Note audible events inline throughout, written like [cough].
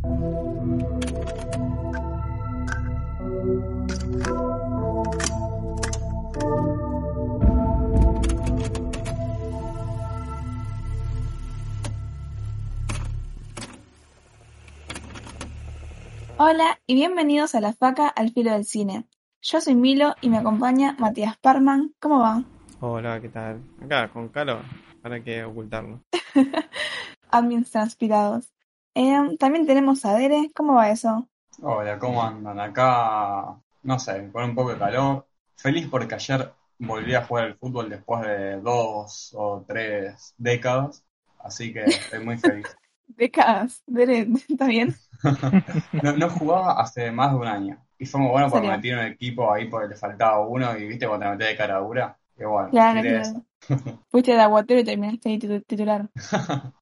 Hola y bienvenidos a La Faca al Filo del Cine. Yo soy Milo y me acompaña Matías Parman. ¿Cómo va? Hola, ¿qué tal? Acá, con calor, para que ocultarlo. [laughs] Ambientes transpirados. Eh, también tenemos a Dere. ¿Cómo va eso? Hola, ¿cómo andan? Acá, no sé, con un poco de calor. Feliz porque ayer volví a jugar al fútbol después de dos o tres décadas, así que estoy muy feliz. [laughs] Décadas, Dere, ¿está bien? [laughs] No, no jugaba hace más de un año. Y fue muy bueno porque ¿En me en el equipo ahí porque le faltaba uno y viste cuando te metés de cara dura. Y bueno, Claro, claro. [laughs] Fuiste de aguatero y terminaste ahí titu- titular. [laughs]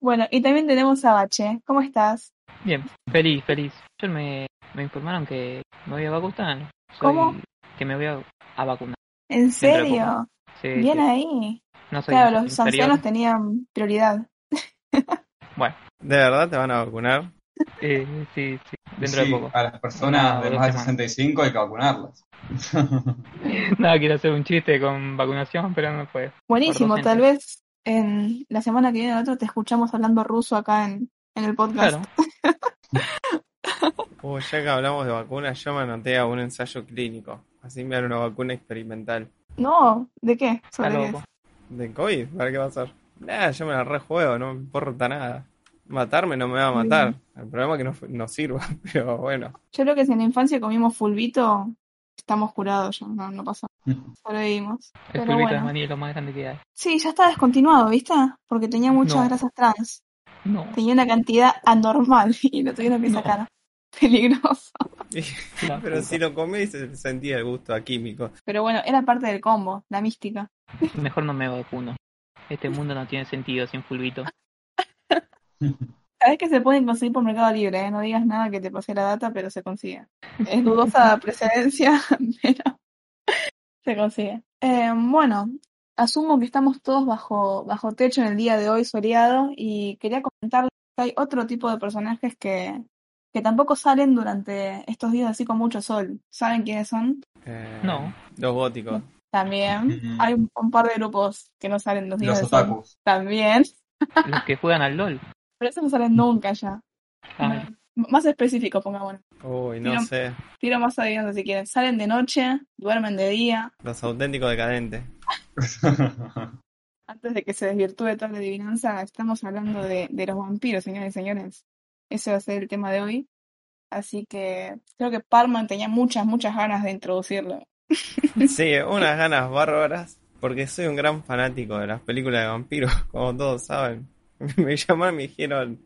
Bueno, y también tenemos a Bache. ¿Cómo estás? Bien, feliz, feliz. Ayer me, me informaron que me voy a vacunar. Soy- ¿Cómo? Que me voy a, a vacunar. ¿En de serio? Sí, Bien sí. ahí. No soy Claro, los inferior. ancianos tenían prioridad. Bueno, ¿De verdad te van a vacunar? Eh, sí, sí, dentro Sí, de poco. a las personas de más de semanas. 65 hay que vacunarlas. [laughs] Nada, quiero hacer un chiste con vacunación, pero no puedo. Buenísimo, tal vez en la semana que viene o la otra te escuchamos hablando ruso acá en, en el podcast. Claro. [laughs] Uh, ya que hablamos de vacunas, yo me anoté a un ensayo clínico. Así me dan una vacuna experimental. No, ¿de qué? ¿Sobre qué. ¿De COVID? ¿Para qué va a ser? Nah, yo me la rejuego, no me importa nada. Matarme no me va a matar. El problema es que no, no sirva, [laughs] pero bueno. Yo creo que si en la infancia comimos fulbito, estamos curados ya, no, no pasa. Sobrevivimos. El Pero fulbito de maní es lo más grande que hay. Sí, ya está descontinuado, ¿viste? Porque tenía muchas No. grasas trans. No, Tenía una cantidad anormal [laughs] y lo tuvieron que No. sacar. [laughs] Peligroso. la pero si lo comés se sentía el gusto a químico. Pero bueno, era parte del combo, la mística. Mejor no me vacuno. Este mundo no tiene sentido sin fulbito. Sabes que se pueden conseguir por Mercado Libre, ¿eh? No digas nada que te pasé la data, pero se consigue. Es dudosa [laughs] precedencia, [laughs] pero se consigue. Eh, bueno, asumo que estamos todos bajo, bajo techo en el día de hoy soleado y quería comentarles que hay otro tipo de personajes que, que tampoco salen durante estos días así con mucho sol. ¿Saben quiénes son? Eh, No. Los góticos. También. [laughs] Hay un, un par de grupos que no salen los días Los de sol. otakus. También. Los que juegan al LOL. Pero esos no salen nunca ya. Ah, Más específico, pongámonos. Uy, no Tiro- sé. Tiro más adivinando si quieren. Salen de noche, duermen de día, Los auténticos decadentes. [laughs] antes de que se desvirtúe toda la adivinanza, estamos hablando de, de los vampiros, señores y señores. Ese va a ser el tema de hoy. Así que creo que Parman tenía muchas, muchas ganas de introducirlo. [laughs] Sí, unas ganas bárbaras. Porque soy un gran fanático de las películas de vampiros, [laughs] como todos saben. [laughs] Me llamaron y me dijeron,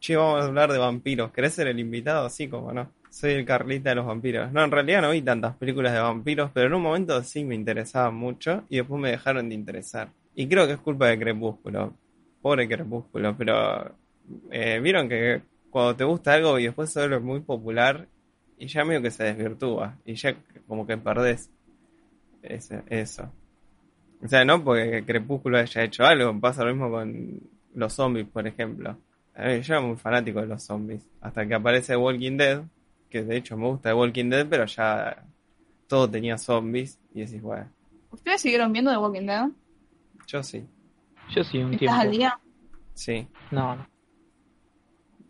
che, vamos a hablar de vampiros. ¿Querés ser el invitado? Sí, como no. Soy el Carlita de los vampiros. No, en realidad no vi tantas películas de vampiros, pero en un momento sí me interesaban mucho y después me dejaron de interesar. Y creo que es culpa de Crepúsculo. Pobre Crepúsculo, pero eh, vieron que cuando te gusta algo y después se vuelve muy popular y ya medio que se desvirtúa y ya como que perdés ese- eso. O sea, no porque Crepúsculo haya hecho algo, pasa lo mismo con los zombies, por ejemplo. Yo era muy fanático de los zombies, hasta que aparece Walking Dead, que de hecho me gusta de Walking Dead, pero ya todo tenía zombies y decís, bueno, ¿Ustedes siguieron viendo The Walking Dead? yo sí, yo sí, un ¿Estás al día? sí. No, no.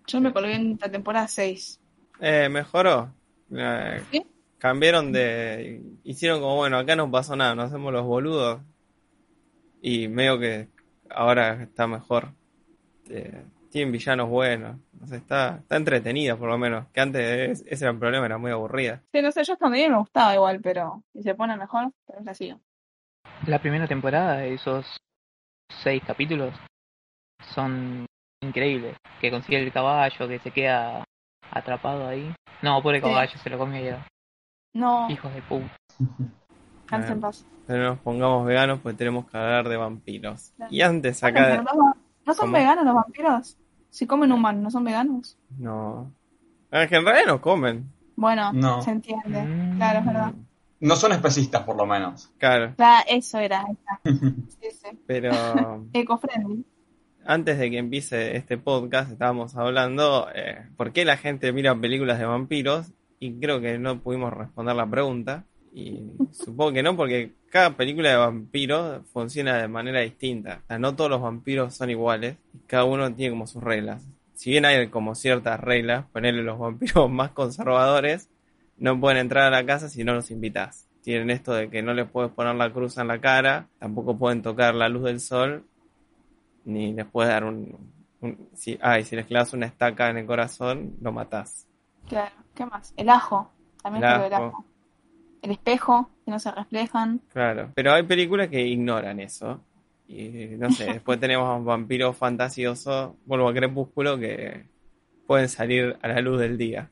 Yo me colgué en la temporada 6. Eh, mejoró. Eh, ¿Sí? cambiaron de... Hicieron como, bueno, acá no pasó nada, nos hacemos los boludos. Y medio que ahora está mejor. Eh, tienen villanos buenos. No sé, está, está entretenida por lo menos. Que antes ese era el problema, era muy aburrida. Sí, no sé, yo hasta me gustaba igual, pero si se pone mejor, pero la sigo. La primera temporada, esos seis capítulos, son increíbles. Que consigue el caballo, que se queda atrapado ahí. No, pobre Sí. caballo, se lo comió ya. No, Hijos de puta. [laughs] cansa en paz. pero no nos pongamos veganos pues tenemos que hablar de vampiros. Claro. Y antes acá... pero no, ¿no son ¿Cómo? veganos los vampiros? Si comen humanos, ¿no son veganos? No. Es que en realidad no comen. Bueno, No. se entiende. Mm. Claro, es verdad. No son especistas, por lo menos. Claro. Claro, eso era. esa. [laughs] Sí, sí. Pero... [laughs] Eco-friendly. antes de que empiece este podcast estábamos hablando eh, por qué la gente mira películas de vampiros y creo que no pudimos responder la pregunta. Y supongo que no, porque cada película de vampiros funciona de manera distinta. O sea, no todos los vampiros son iguales. Cada uno tiene como sus reglas. Si bien hay como ciertas reglas, ponerle los vampiros [laughs] más conservadores, no pueden entrar a la casa si no los invitas. Tienen esto de que no les puedes poner la cruz en la cara, tampoco pueden tocar la luz del sol, ni les puedes dar un... si, ah, si les clavas una estaca en el corazón, lo matás. Claro, ¿qué más? El ajo, también el, el ajo el espejo, que no se reflejan. Claro, pero hay películas que ignoran eso. Y no sé, [laughs] después tenemos vampiros fantasiosos, vuelvo a Crepúsculo, que pueden salir a la luz del día.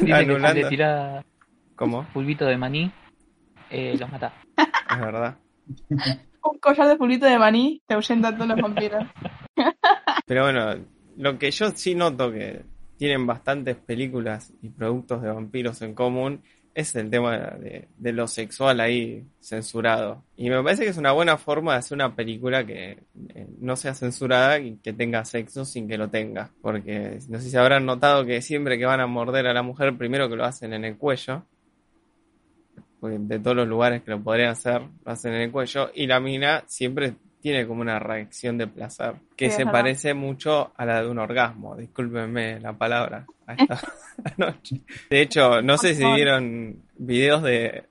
Dice que si le tira ¿Cómo? pulvito de maní, eh, los mata. [laughs] Es verdad. [laughs] Un collar de pulvito de maní te ahuyenta a todos los vampiros. Pero bueno, lo que yo sí noto que tienen bastantes películas y productos de vampiros en común es el tema de, lo sexual ahí censurado. Y me parece que es una buena forma de hacer una película que eh, no sea censurada y que tenga sexo sin que lo tenga. Porque no sé si habrán notado que siempre que van a morder a la mujer, primero que lo hacen en el cuello. Porque de todos los lugares que lo podrían hacer, lo hacen en el cuello. Y la mina siempre tiene como una reacción de placer que se parece mucho a la de un orgasmo. Discúlpenme la palabra a [laughs] esta [laughs] noche. De hecho, no sé si vieron videos de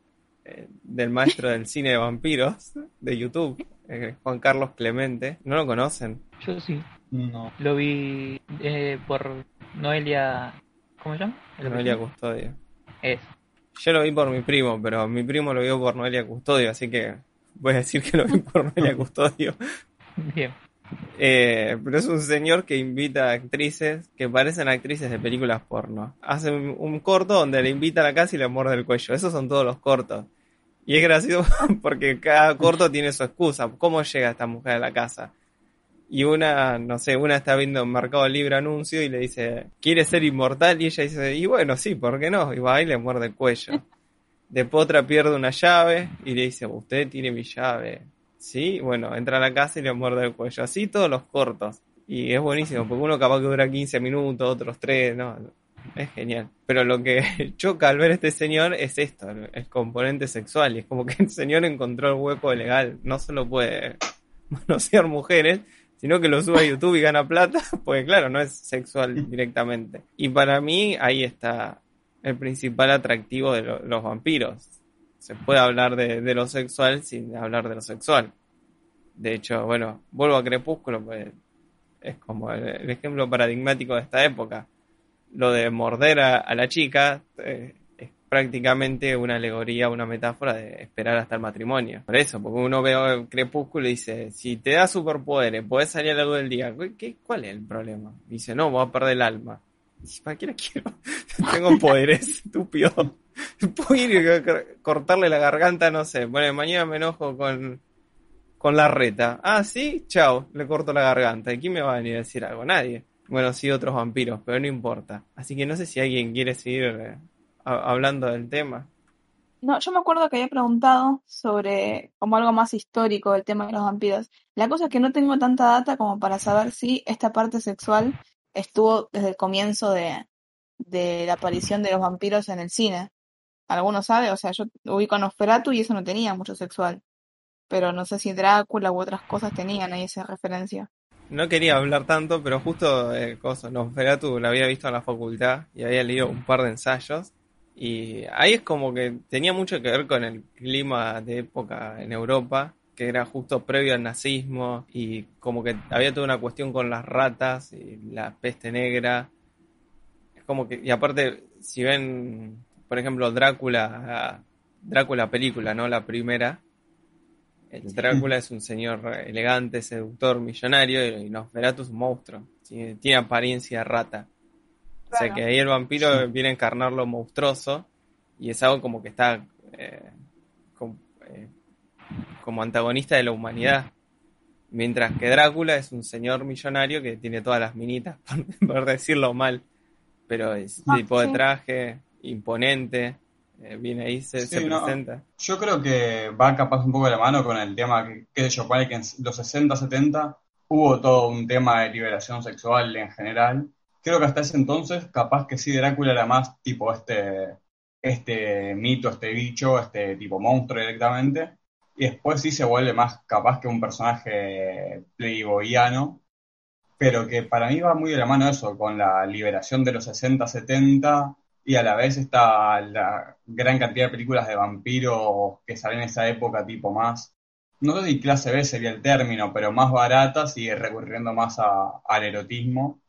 eh, del maestro del cine de vampiros de YouTube, eh, Juan Carlos Clemente. ¿No lo conocen? Yo sí. No. Lo vi eh, por Noelia. ¿Cómo se llama? Noelia Custodio. Es. Yo lo vi por mi primo, pero mi primo lo vio por Noelia Custodio, así que voy a decir que lo vi por [laughs] Noelia Custodio. Bien. Eh, pero es un señor que invita a actrices que parecen actrices de películas porno. Hace un, corto donde le invita a la casa y le muerde el cuello. Esos son todos los cortos. Y es gracioso [laughs] porque cada corto tiene su excusa. ¿Cómo llega esta mujer a la casa? Y una, no sé, una está viendo un Mercado Libre anuncio y le dice, ¿quiere ser inmortal? Y ella dice, y bueno, sí, ¿por qué no? Y va y le muerde el cuello. Después otra pierde una llave y le dice, usted tiene mi llave. Sí, bueno, entra a la casa y le muerde el cuello. Así todos los cortos. Y es buenísimo, porque uno capaz que dura 15 minutos, otros 3, no, es genial. Pero lo que [laughs] choca al ver a este señor es esto, el componente sexual. Es como que el señor encontró el hueco legal. No solo puede [laughs] manosear mujeres, sino que lo sube a YouTube y gana plata, [laughs] pues claro, no es sexual directamente. Y para mí ahí está el principal atractivo de los vampiros. Se puede hablar de, lo sexual sin hablar de lo sexual. De hecho, bueno, vuelvo a Crepúsculo, pues es como el, ejemplo paradigmático de esta época. Lo de morder a, la chica eh, es prácticamente una alegoría, una metáfora de esperar hasta el matrimonio. Por eso, porque uno ve el Crepúsculo y dice, si te da superpoderes, puedes salir a la luz del día, ¿qué, ¿cuál es el problema? Dice, no, voy a perder el alma. ¿Para qué la quiero? [laughs] Tengo poderes, estúpido. Puedo ir a cortarle la garganta, no sé. Bueno, mañana me enojo con, con la reta. Ah, sí, chao, le corto la garganta. ¿Y quién me va a venir a decir algo? Nadie. Bueno, sí, otros vampiros, pero no importa. Así que no sé si alguien quiere seguir eh, hablando del tema. No, yo me acuerdo que había preguntado sobre como algo más histórico del tema de los vampiros. La cosa es que no tengo tanta data como para saber si esta parte sexual estuvo desde el comienzo de, de la aparición de los vampiros en el cine. ¿Alguno sabe? O sea, yo ubico a Nosferatu y eso no tenía mucho sexual. Pero no sé si Drácula u otras cosas tenían ahí esa referencia. No quería hablar tanto, pero justo eh, cosa, Nosferatu la había visto en la facultad y había leído un par de ensayos. Y ahí es como que tenía mucho que ver con el clima de época en Europa que era justo previo al nazismo y como que había toda una cuestión con las ratas y la peste negra. Es como que, y aparte, si ven, por ejemplo, Drácula, Drácula película, ¿no? La primera. El Drácula es un señor elegante, seductor, millonario y Nosferatu es un monstruo. Tiene apariencia de rata. O sea que ahí el vampiro viene a encarnar lo monstruoso y es algo como que está eh, como antagonista de la humanidad. Mientras que Drácula es un señor millonario que tiene todas las minitas, [laughs] por, decirlo mal. Pero es ah, tipo de traje, imponente, eh, viene ahí, se, presenta. Yo creo que va capaz un poco de la mano con el tema que, que yo, que en los 60, 70 hubo todo un tema de liberación sexual en general. Creo que hasta ese entonces, capaz que sí, Drácula era más tipo este, este mito, este bicho, este tipo monstruo directamente. Y después sí se vuelve más capaz que un personaje playboyano, pero que para mí va muy de la mano eso, con la liberación de los 60, 70, y a la vez está la gran cantidad de películas de vampiros que salen en esa época, tipo más, no sé si clase B sería el término, pero más baratas y recurriendo más al erotismo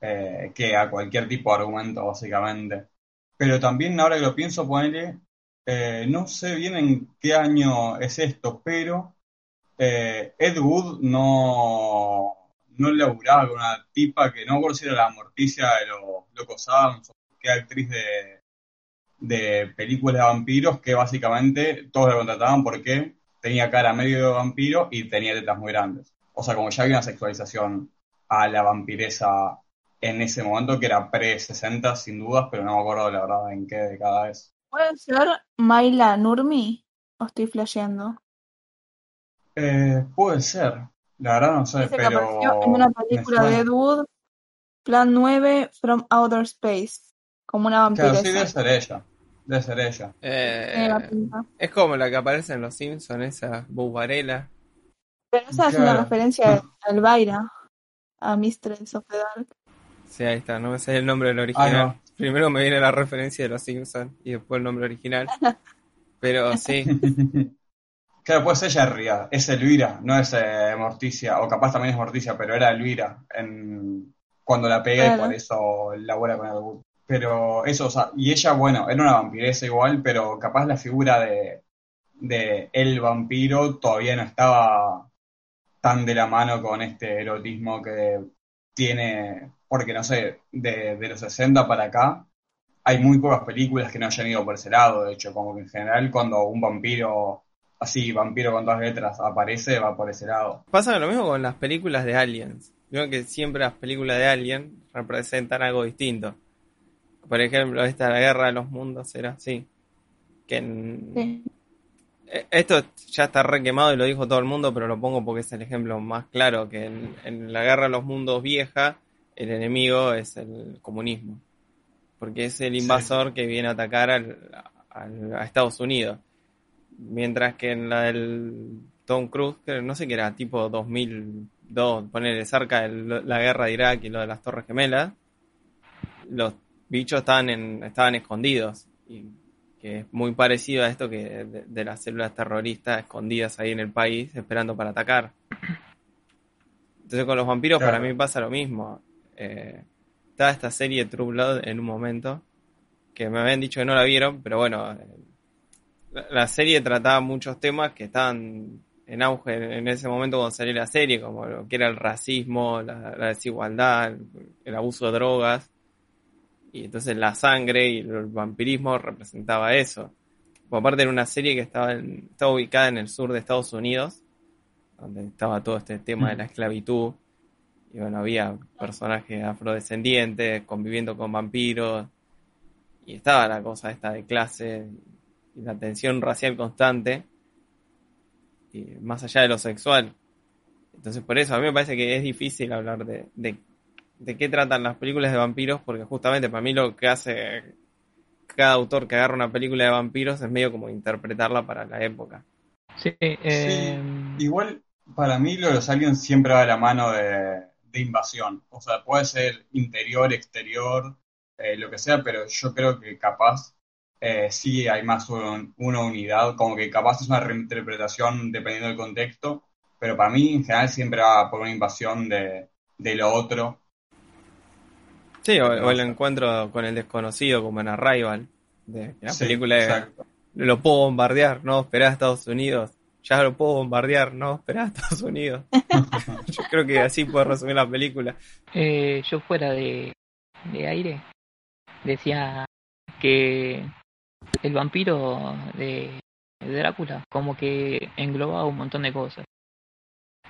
eh, que a cualquier tipo de argumento, básicamente. Pero también, ahora que lo pienso, ponerle, eh, no sé bien en qué año es esto, pero eh, Ed Wood no, no laburaba con una tipa que no por si era la morticia de los Locos Adams, que actriz de, de películas de vampiros, que básicamente todos la contrataban porque tenía cara medio de vampiro y tenía tetas muy grandes. O sea, como ya había una sexualización a la vampiresa en ese momento, que era pre-60 sin dudas, pero no me acuerdo la verdad en qué década es. ¿Puede ser Maila Nurmi? ¿O estoy flasheando? Eh, puede ser. La verdad no sé, pero... apareció en una película de Ed Wood, Plan 9, From Outer Space, como una vampiresa. Claro, sí, debe ser ella. Debe ser ella. Eh, es como la que aparece en Los Simpsons, esa Bubarela. Pero esa es una referencia a Elvira, a Mistress of the Dark. Sí, ahí está, no me sé el nombre del original. Ah, Primero me viene la referencia de Los Simpsons y después el nombre original. [laughs] Pero sí. [laughs] Claro, pues ella es Ria, es Elvira, no es eh, Morticia, o capaz también es Morticia, pero era Elvira en, cuando la pegué, por eso labora con el pero eso, o sea, y ella, bueno, era una vampiresa igual, pero capaz la figura de, de el vampiro todavía no estaba tan de la mano con este erotismo que tiene, porque no sé, de, de los 60 para acá, hay muy pocas películas que no hayan ido por ese lado, de hecho, como que en general cuando un vampiro, así, vampiro con todas letras, aparece, va por ese lado. Pasa lo mismo con las películas de Aliens. Creo que siempre las películas de Alien representan algo distinto. Por ejemplo, esta la guerra de los mundos era así. Que e, Esto ya está re quemado y lo dijo todo el mundo, pero lo pongo porque es el ejemplo más claro, que en, la guerra de los mundos vieja, el enemigo es el comunismo. Porque es el invasor que viene a atacar a Estados Unidos. Mientras que en la del Tom Cruise, que no sé qué era, tipo 2002, ponerle cerca de la guerra de Irak y lo de las Torres Gemelas, los bichos estaban, en, estaban escondidos. Y que es muy parecido a esto que de, las células terroristas escondidas ahí en el país esperando para atacar. Entonces con los vampiros para mí pasa lo mismo. Eh, estaba esta serie True Blood en un momento que me habían dicho que no la vieron, pero bueno, la, serie trataba muchos temas que estaban en auge en, ese momento cuando salió la serie, como lo que era el racismo, la desigualdad, el abuso de drogas. Y entonces la sangre y el vampirismo representaba eso. Por aparte era una serie que estaba, estaba ubicada en el sur de Estados Unidos, donde estaba todo este tema de la esclavitud. Y bueno, había personajes afrodescendientes conviviendo con vampiros. Y estaba la cosa esta de clase y la tensión racial constante. Y más allá de lo sexual. Entonces por eso a mí me parece que es difícil hablar de, de de qué tratan las películas de vampiros, porque justamente para mí lo que hace cada autor que agarra una película de vampiros es medio como interpretarla para la época. Sí, eh... igual para mí lo de los aliens siempre va de la mano de, invasión. O sea, puede ser interior, exterior, eh, lo que sea, pero yo creo que capaz eh, sí hay más una unidad, como que capaz es una reinterpretación dependiendo del contexto, pero para mí en general siempre va por una invasión de, de lo otro Sí, o, el encuentro con el desconocido como en Arrival, de la película lo puedo bombardear, no, esperá a Estados Unidos. Ya lo puedo bombardear, no, [laughs] esperá a Estados Unidos. [laughs] yo creo que así puedo resumir la película. Eh, yo fuera de, de aire decía que el vampiro de Drácula como que englobaba un montón de cosas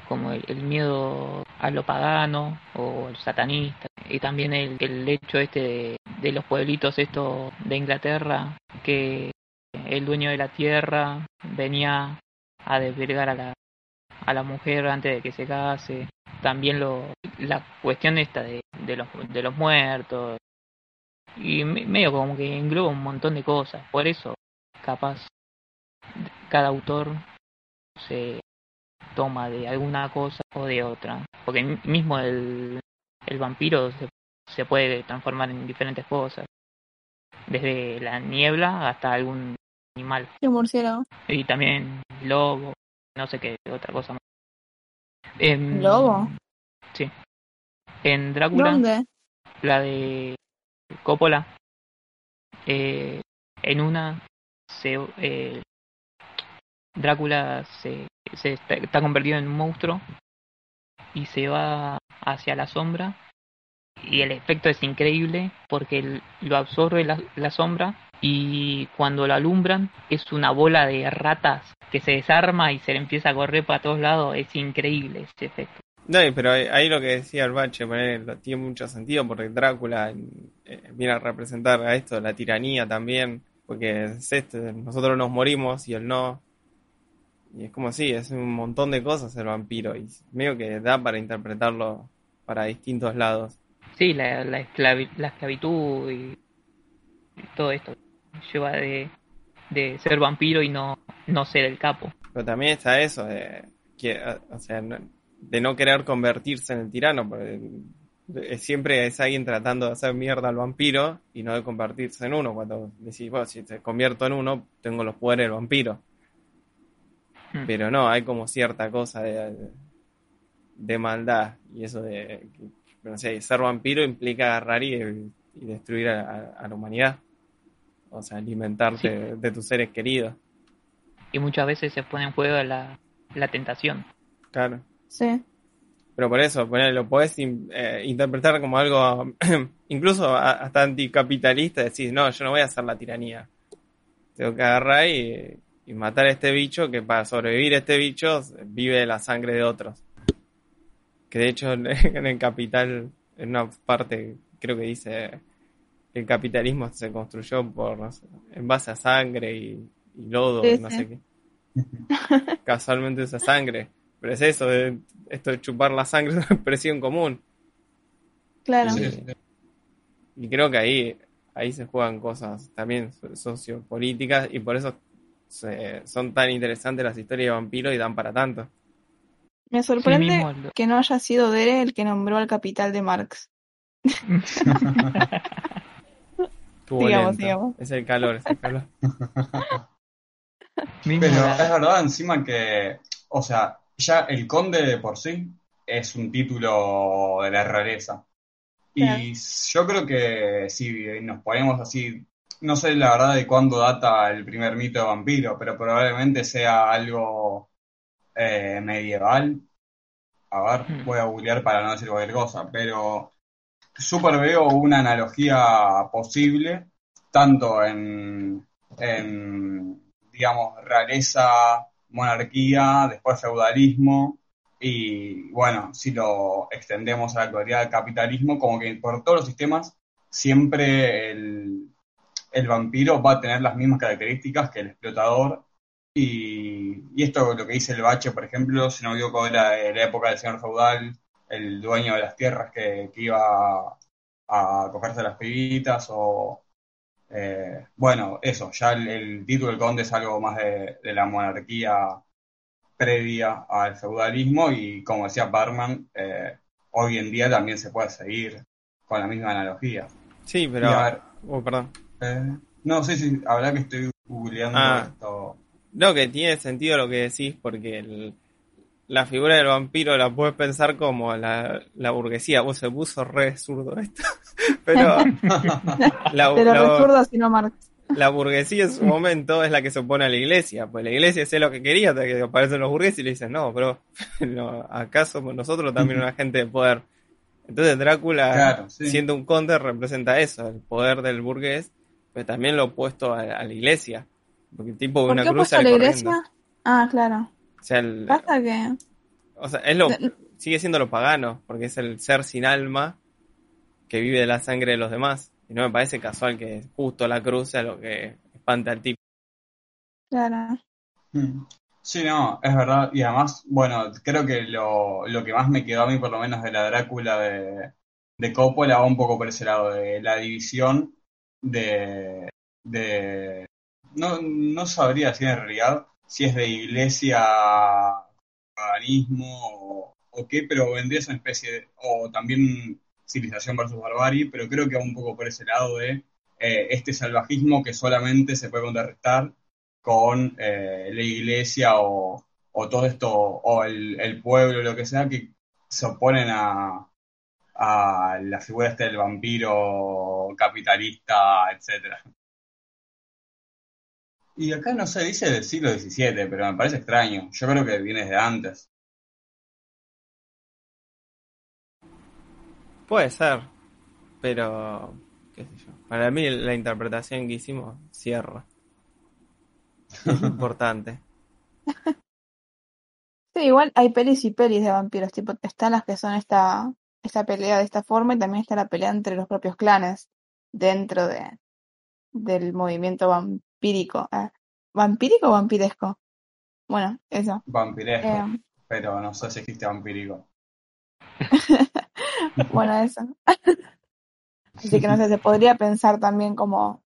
como el, miedo a lo pagano o el satanista y también el, el hecho este de, los pueblitos estos de Inglaterra que el dueño de la tierra venía a desvirgar a la, a la mujer antes de que se case también lo, la cuestión esta de, de, los, de los muertos. Y me- medio como que engloba un montón de cosas. Por eso, capaz, cada autor se toma de alguna cosa o de otra. Porque mi- mismo el, el vampiro se puede transformar en diferentes cosas. Desde la niebla hasta algún animal. El murciélago. Y también lobo, no sé qué otra cosa más. En- ¿Lobo? Sí. En Drácula, ¿Dónde? la de Coppola, eh, en una se, eh, Drácula se, se está, está convertido en un monstruo y se va hacia la sombra y el efecto es increíble porque lo absorbe la, la sombra y cuando lo alumbran es una bola de ratas que se desarma y se le empieza a correr para todos lados. Es increíble ese efecto. No, pero ahí, lo que decía el bache tiene mucho sentido porque Drácula eh, viene a representar a esto, la tiranía también, porque es este, nosotros nos morimos y él no. Y es como así, es un montón de cosas el vampiro y medio que da para interpretarlo para distintos lados. Sí, la, la, esclavi- la esclavitud y todo esto lleva de, de ser vampiro y no, no ser el capo. Pero también está eso de, que, o sea, de no querer convertirse en el tirano, porque siempre es alguien tratando de hacer mierda al vampiro y no de convertirse en uno. Cuando decís, bueno, si te convierto en uno, tengo los poderes del vampiro. Mm. Pero no, hay como cierta cosa de, de maldad y eso de, que, no sé, ser vampiro implica agarrar y, y destruir a, a- a la humanidad. O sea, alimentarte de, de tus seres queridos. Y muchas veces se pone en juego la, la tentación. Claro. Sí. Pero por eso, ponele, lo podés in- eh, interpretar como algo [clears throat] incluso a- hasta anticapitalista, decís, no, yo no voy a hacer la tiranía. Tengo que agarrar y, y matar a este bicho que para sobrevivir este bicho vive de la sangre de otros. Que de hecho [laughs] en el capital, en una parte creo que dice el capitalismo se construyó por no sé, en base a sangre y, y lodo, Sí, no sí. sé qué. [laughs] Casualmente usa sangre. Pero es eso, de, esto de chupar la sangre es una expresión común. Claro. Sí. Y creo que ahí, ahí se juegan cosas también so- sociopolíticas y por eso se- son tan interesantes las historias de vampiros y dan para tanto. Me sorprende mismo que no haya sido Dere el que nombró al capital de Marx. [laughs] Lento. sigamos. Es el calor, es el calor. [laughs] Pero es verdad encima que, o sea, ya el conde de por sí es un título de la realeza. Claro. Y yo creo que si nos ponemos así, no sé la verdad de cuándo data el primer mito de vampiro, pero probablemente sea algo eh, medieval. A ver, Hmm. voy a googlear para no decir cualquier cosa, pero súper veo una analogía posible, tanto en, en, digamos, realeza, monarquía, después feudalismo, y bueno, si lo extendemos a la actualidad del capitalismo, como que por todos los sistemas, siempre el, el vampiro va a tener las mismas características que el explotador. Y, y esto lo que dice el Bache, por ejemplo, si no me equivoco, era de la época del señor feudal, el dueño de las tierras que, que iba a cogerse las pibitas o... eh, bueno, eso, ya el, el título del conde es algo más de, de la monarquía previa al feudalismo y como decía Barman, eh, hoy en día también se puede seguir con la misma analogía. Sí, pero... a ver, Oh, perdón. eh, no, sí, sí, habrá que estoy googleando Ah. esto. No, que tiene sentido lo que decís porque el- la figura del vampiro la puedes pensar como la, la burguesía. Vos se puso re zurdo esto. [laughs] Pero [laughs] la, Pero la- sino Marx. la burguesía en su momento es la que se opone a la iglesia. Pues la iglesia hace lo que quería hasta que aparecen los burgueses y le dicen, no, pero [laughs] no, acá somos nosotros también una gente de poder. Entonces Drácula, Claro, sí. siendo un conde, representa eso, el poder del burgués, pero también lo opuesto a, a la iglesia. Porque el tipo de ¿Por una qué cruz a la iglesia? Ah, claro. O sea, el- Pasa que... o sea, es lo, sigue siendo lo pagano, porque es el ser sin alma que vive de la sangre de los demás. Y no me parece casual que justo la cruz sea lo que espanta al tipo. Claro. Mm. Sí, no, es verdad. Y además, bueno, creo que lo, lo que más me quedó a mí, por lo menos de la Drácula de, de Coppola, va un poco por ese lado, de la división de, de no, no sabría decir en realidad si es de iglesia, paganismo o, qué, pero vendría a ser una especie de, o también civilización versus barbarie, pero creo que va un poco por ese lado de eh, este salvajismo que solamente se puede contrarrestar con eh, la iglesia o, o todo esto, o el, el pueblo, lo que sea, que se oponen a, a la figura este del vampiro capitalista, etcétera. Y acá no se dice del siglo XVII, pero me parece extraño. Yo creo que viene de antes. Puede ser, pero qué sé yo. Para mí la interpretación que hicimos cierra. Es importante. [laughs] Sí, igual hay pelis y pelis de vampiros, tipo, están las que son esta, esta pelea de esta forma y también está la pelea entre los propios clanes dentro de, del movimiento vampírico. Eh, ¿Vampírico o vampiresco? Bueno, eso. Vampiresco, Eh, pero no sé si existe vampírico. [laughs] bueno, eso. [laughs] Así que no sé, se podría pensar también como,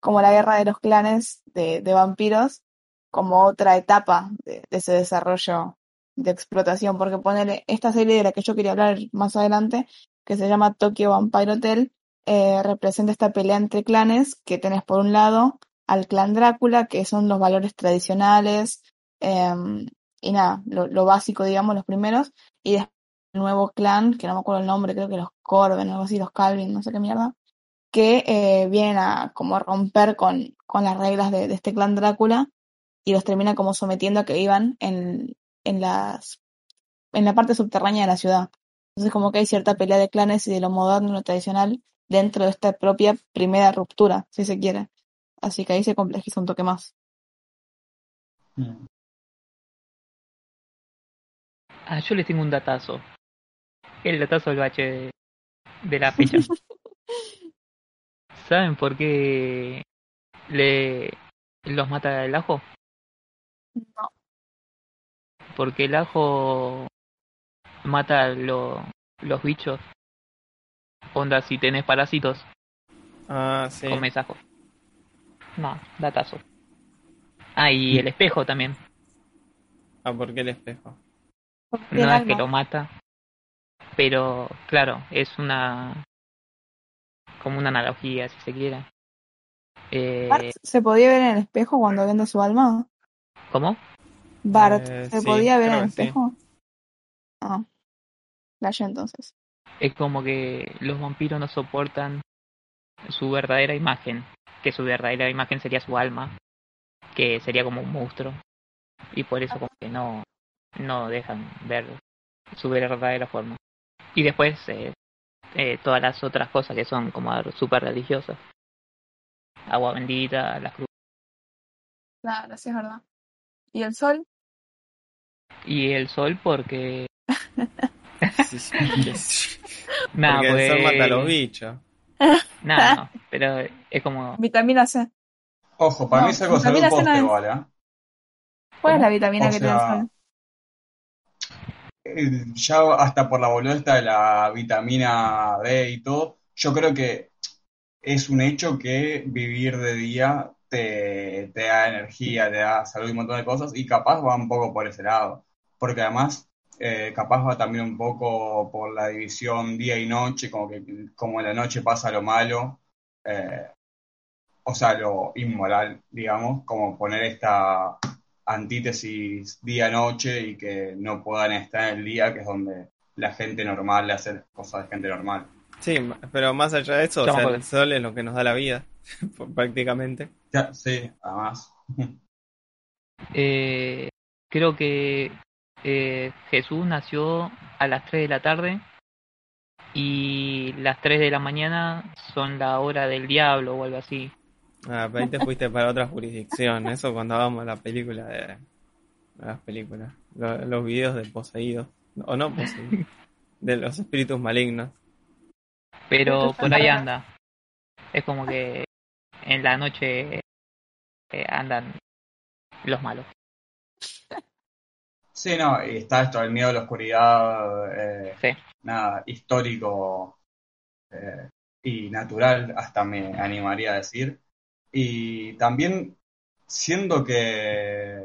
como la guerra de los clanes de, de vampiros, como otra etapa de, de ese desarrollo de explotación, porque ponerle esta serie de la que yo quería hablar más adelante, que se llama Tokyo Vampire Hotel, eh, representa esta pelea entre clanes, que tenés por un lado al clan Drácula, que son los valores tradicionales, em, y nada, lo, básico, digamos, los primeros, y después el nuevo clan, que no me acuerdo el nombre, creo que los Corben, algo así, los Calvin, no sé qué mierda, que eh, vienen a como romper con, con las reglas de, de este clan Drácula y los termina como sometiendo a que vivan en, en las en la parte subterránea de la ciudad. Entonces como que hay cierta pelea de clanes y de lo moderno y lo tradicional dentro de esta propia primera ruptura, si se quiere. Así que ahí se complejiza un toque más. Mm. Ah, yo les tengo un datazo. El datazo del bache de, de la fecha. [laughs] ¿Saben por qué le los mata el ajo? No. Porque el ajo mata lo- los bichos. Onda, si tenés parásitos, Ah, sí. comes ajo. No, datazo. Ah, y el espejo también. Ah, ¿por qué el espejo? Porque el No es que lo mata. Pero, claro, es una. como una analogía, si se quiere. Eh, Bart se podía ver en el espejo cuando vende su alma. ¿Cómo? Bart Eh, se sí, podía ver en el que sí. espejo. Ah, flashé entonces. Es como que los vampiros no soportan su verdadera imagen, que su verdadera imagen sería su alma, que sería como un monstruo. Y por eso como que no, no dejan ver su verdadera forma. Y después eh, eh, todas las otras cosas que son como súper religiosas. Agua bendita, las cruces. Claro, sí es verdad. ¿Y el sol? Y el sol porque... [laughs] Nada, Porque el sol pues- mata a los bichos. [laughs] Nada, no, pero es como... Vitamina C. Ojo, para No, mí es algo de salud C no es. igual, ¿eh? ¿Cuál es la vitamina O que te sea, eh, ya hasta por la boludez esta de la vitamina D y todo, yo creo que es un hecho que vivir de día te, te da energía, te da salud y un montón de cosas, y capaz va un poco por ese lado, porque además eh, capaz va también un poco por la división día y noche, como que como en la noche pasa lo malo, eh, o sea, lo inmoral, digamos, como poner esta antítesis día-noche y que no puedan estar en el día, que es donde la gente normal le hace cosas de gente normal. Sí, pero más allá de eso, o sea, el sol es lo que nos da la vida, [laughs] prácticamente. Ya, sí, además. Eh, creo que eh, Jesús nació a las 3 de la tarde y las 3 de la mañana son la hora del diablo o algo así. Ah, pero ahí te fuiste para otra jurisdicción. Eso cuando hagamos la película de. Las películas. lo- Los videos de poseídos. O no poseídos. De los espíritus malignos. Pero por ahí anda. Es como que en la noche eh, andan los malos. Sí, no, y está esto, el miedo a la oscuridad, eh, Sí. nada, histórico eh, y natural, hasta me animaría a decir. Y también, siendo que,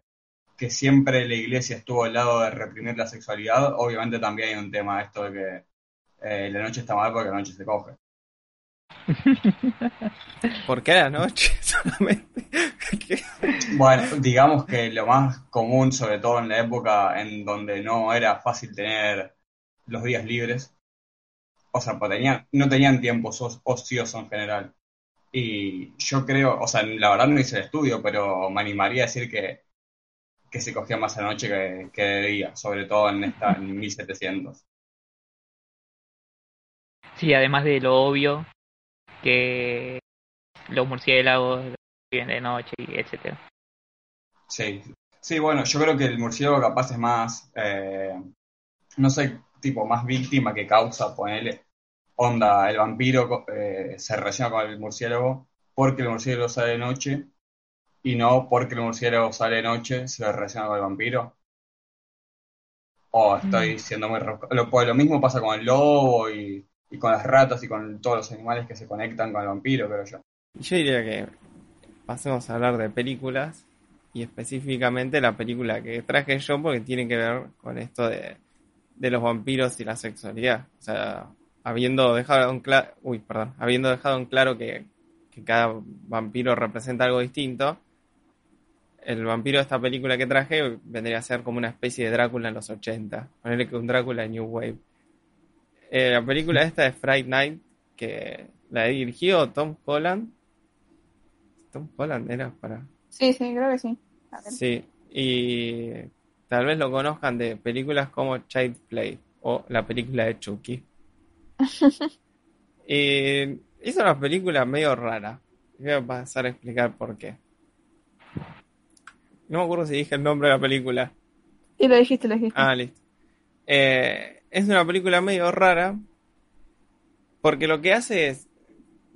que siempre la iglesia estuvo al lado de reprimir la sexualidad, obviamente también hay un tema esto de que eh, la noche está mal porque la noche se coge. [laughs] ¿Por qué a la noche [laughs] solamente? Bueno, digamos que lo más común, sobre todo en la época en donde no era fácil tener los días libres, o sea, pues tenían, no tenían tiempos ociosos en general. Y yo creo, o sea, la verdad no hice el estudio, pero me animaría a decir que, que se cogía más a la noche que, que de día, sobre todo en esta, en 1700. Sí, además de lo obvio que los murciélagos viven de noche y etcétera. Sí, sí, bueno, yo creo que el murciélago capaz es más, eh, no sé, tipo más víctima que causa, ponele, onda, el vampiro eh, se relaciona con el murciélago porque el murciélago sale de noche y no porque el murciélago sale de noche se relaciona con el vampiro. O estoy Mm. siendo muy... Lo, pues lo mismo pasa con el lobo y, y con las ratas y con todos los animales que se conectan con el vampiro, creo yo. Yo diría que pasemos a hablar de películas y específicamente la película que traje yo porque tiene que ver con esto de, de los vampiros y la sexualidad. O sea, habiendo dejado en claro, uy, perdón, habiendo dejado en claro que, que cada vampiro representa algo distinto, el vampiro de esta película que traje vendría a ser como una especie de Drácula en los 80. Ponerle que un Drácula New Wave. Eh, la película esta es Fright Night, que la dirigió Tom Holland. Tom Holland era para. Sí, sí, creo que sí. A ver. Sí, y tal vez lo conozcan de películas como Child Play o la película de Chucky. [laughs] y hizo una película medio rara. Voy a pasar a explicar por qué. No me acuerdo si dije el nombre de la película. Y lo dijiste, lo dijiste. Ah, listo. Eh, es una película medio rara porque lo que hace es,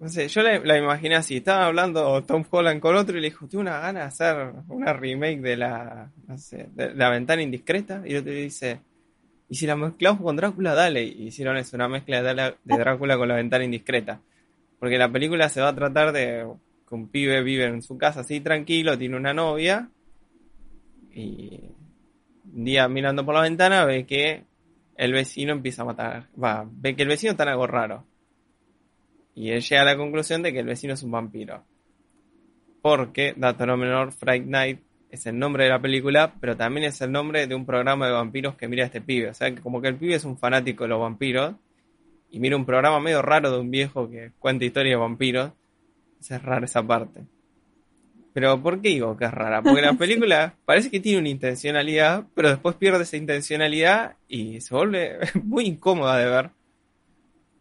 no sé, yo la, imaginé así, estaba hablando Tom Holland con otro y le dijo, tengo una gana de hacer una remake de la, no sé, de la ventana indiscreta y el otro le dice, y si la mezclamos con Drácula, dale, y hicieron eso, una mezcla de, de Drácula con la ventana indiscreta, porque la película se va a tratar de que un pibe vive en su casa así tranquilo, tiene una novia y un día mirando por la ventana ve que el vecino empieza a matar. Va, ve que el vecino está en algo raro. Y él llega a la conclusión de que el vecino es un vampiro. Porque, dato no menor, Fright Night es el nombre de la película, pero también es el nombre de un programa de vampiros que mira este pibe. O sea, que como que el pibe es un fanático de los vampiros y mira un programa medio raro de un viejo que cuenta historias de vampiros. Es rara esa parte. Pero ¿por qué digo que es rara? Porque la [laughs] película parece que tiene una intencionalidad, pero después pierde esa intencionalidad y se vuelve [laughs] muy incómoda de ver.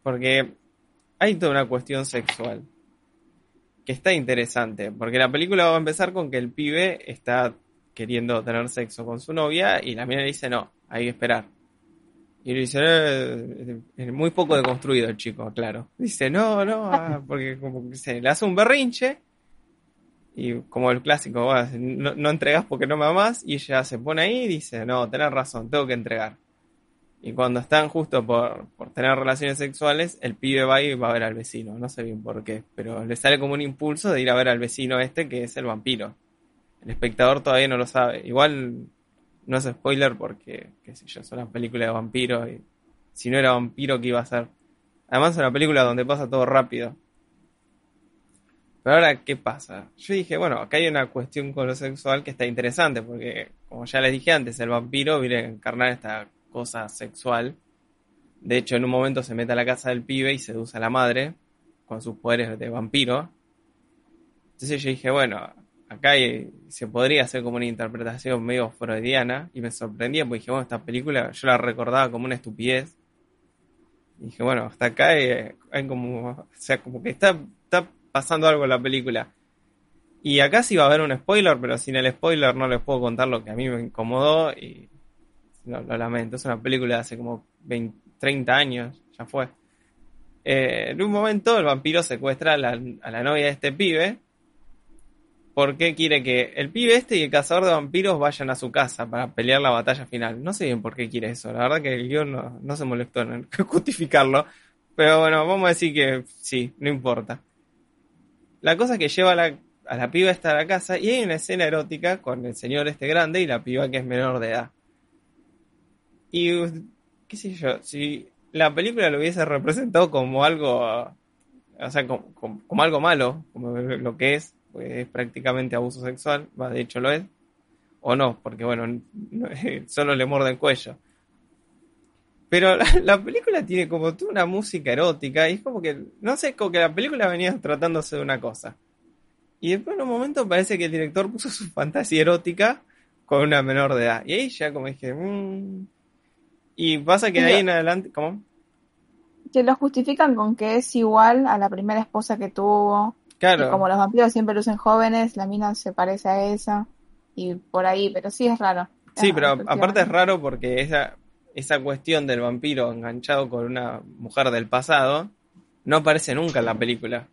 Porque hay toda una cuestión sexual que está interesante. Porque la película va a empezar con que el pibe está queriendo tener sexo con su novia y la mina le dice no, hay que esperar. Y le dice, "Eh, es muy poco deconstruido el chico, claro. Dice, no, no, ah", porque como que se le hace un berrinche y como el clásico, "Bueno, no, no entregas porque no me amás, y ella se pone ahí y dice, no, tenés razón, tengo que entregar. Y cuando están justo por, por tener relaciones sexuales, el pibe va y va a ver al vecino, no sé bien por qué, pero le sale como un impulso de ir a ver al vecino este que es el vampiro. El espectador todavía no lo sabe. Igual no es spoiler porque, qué sé yo, es una película de vampiros y si no era vampiro, ¿qué iba a ser? Además es una película donde pasa todo rápido. Pero ahora, ¿qué pasa? Yo dije, bueno, acá hay una cuestión con lo sexual que está interesante, porque, como ya les dije antes, el vampiro viene a encarnar esta cosa sexual. De hecho, en un momento se mete a la casa del pibe y seduce a la madre con sus poderes de vampiro. Entonces yo dije, bueno, acá se podría hacer como una interpretación medio freudiana y me sorprendía porque dije, bueno, esta película yo la recordaba como una estupidez. Dije, bueno, hasta acá hay, hay como, o sea, como que está, está pasando algo en la película. Y acá sí va a haber un spoiler, pero sin el spoiler no les puedo contar lo que a mí me incomodó y lo, lamento. Es una película de hace como 20, 30 años, ya fue. Eh, en un momento el vampiro secuestra a la, a la novia de este pibe por qué quiere que el pibe este y el cazador de vampiros vayan a su casa para pelear la batalla final. No sé bien por qué quiere eso. La verdad que el guion no, no se molestó en [laughs] justificarlo. Pero bueno, vamos a decir que sí, no importa. La cosa es que lleva a la, a la piba esta a la casa y hay una escena erótica con el señor este grande y la piba que es menor de edad. Y, qué sé yo, si la película lo hubiese representado como algo, o sea, como, como- algo malo, como lo que es, pues es prácticamente abuso sexual, de hecho lo es, o no, porque bueno, no- [laughs] solo le muerde el cuello. Pero la, la película tiene como toda una música erótica y es como que, no sé, como que la película venía tratándose de una cosa. Y después en un momento parece que el director puso su fantasía erótica con una menor de edad. Y ahí ya como dije, "Mm". Y pasa que de ahí en adelante, ¿cómo? Que lo justifican con que es igual a la primera esposa que tuvo. Claro. Y como los vampiros siempre lucen jóvenes, la mina se parece a esa. Y por ahí, pero sí es raro. Sí, pero aparte es raro porque esa, esa cuestión del vampiro enganchado con una mujer del pasado no aparece nunca en la película.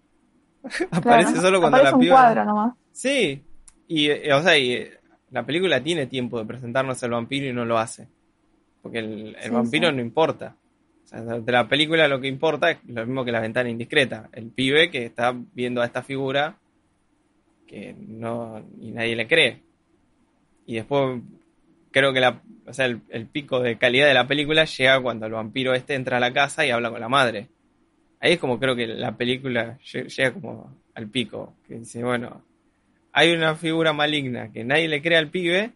[laughs] aparece solo cuando aparece la un piba. cuadro nomás. Sí, y eh, o sea, y, eh, la película tiene tiempo de presentarnos al vampiro y no lo hace. Porque el, el Sí, vampiro sí. no importa. O sea, de la película lo que importa es lo mismo que la ventana indiscreta. El pibe que está viendo a esta figura que no y nadie le cree. Y después creo que la, o sea, el, el pico de calidad de la película llega cuando el vampiro este entra a la casa y habla con la madre. Ahí es como creo que la película lle- llega como al pico, que dice, bueno, hay una figura maligna que nadie le cree al pibe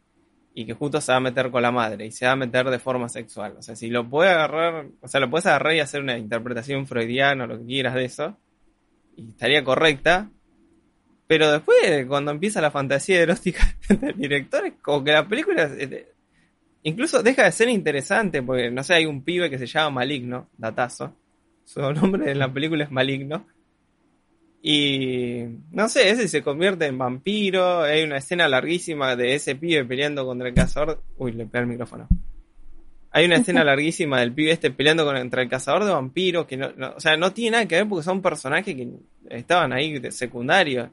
y que justo se va a meter con la madre y se va a meter de forma sexual. O sea, si lo puede agarrar, o sea, lo puedes agarrar y hacer una interpretación freudiana o lo que quieras de eso, y estaría correcta. Pero después, cuando empieza la fantasía erótica [laughs] del director, es como que la película eh, incluso deja de ser interesante, porque no sé, hay un pibe que se llama Maligno, datazo. Su nombre en la película es Maligno. Y no sé, ese se convierte en vampiro. Hay una escena larguísima de ese pibe peleando contra el cazador. Uy, le pegué el micrófono. Hay una escena [laughs] larguísima del pibe este peleando contra el cazador de vampiros. Que no, no- o sea, no tiene nada que ver porque son personajes que estaban ahí de secundarios.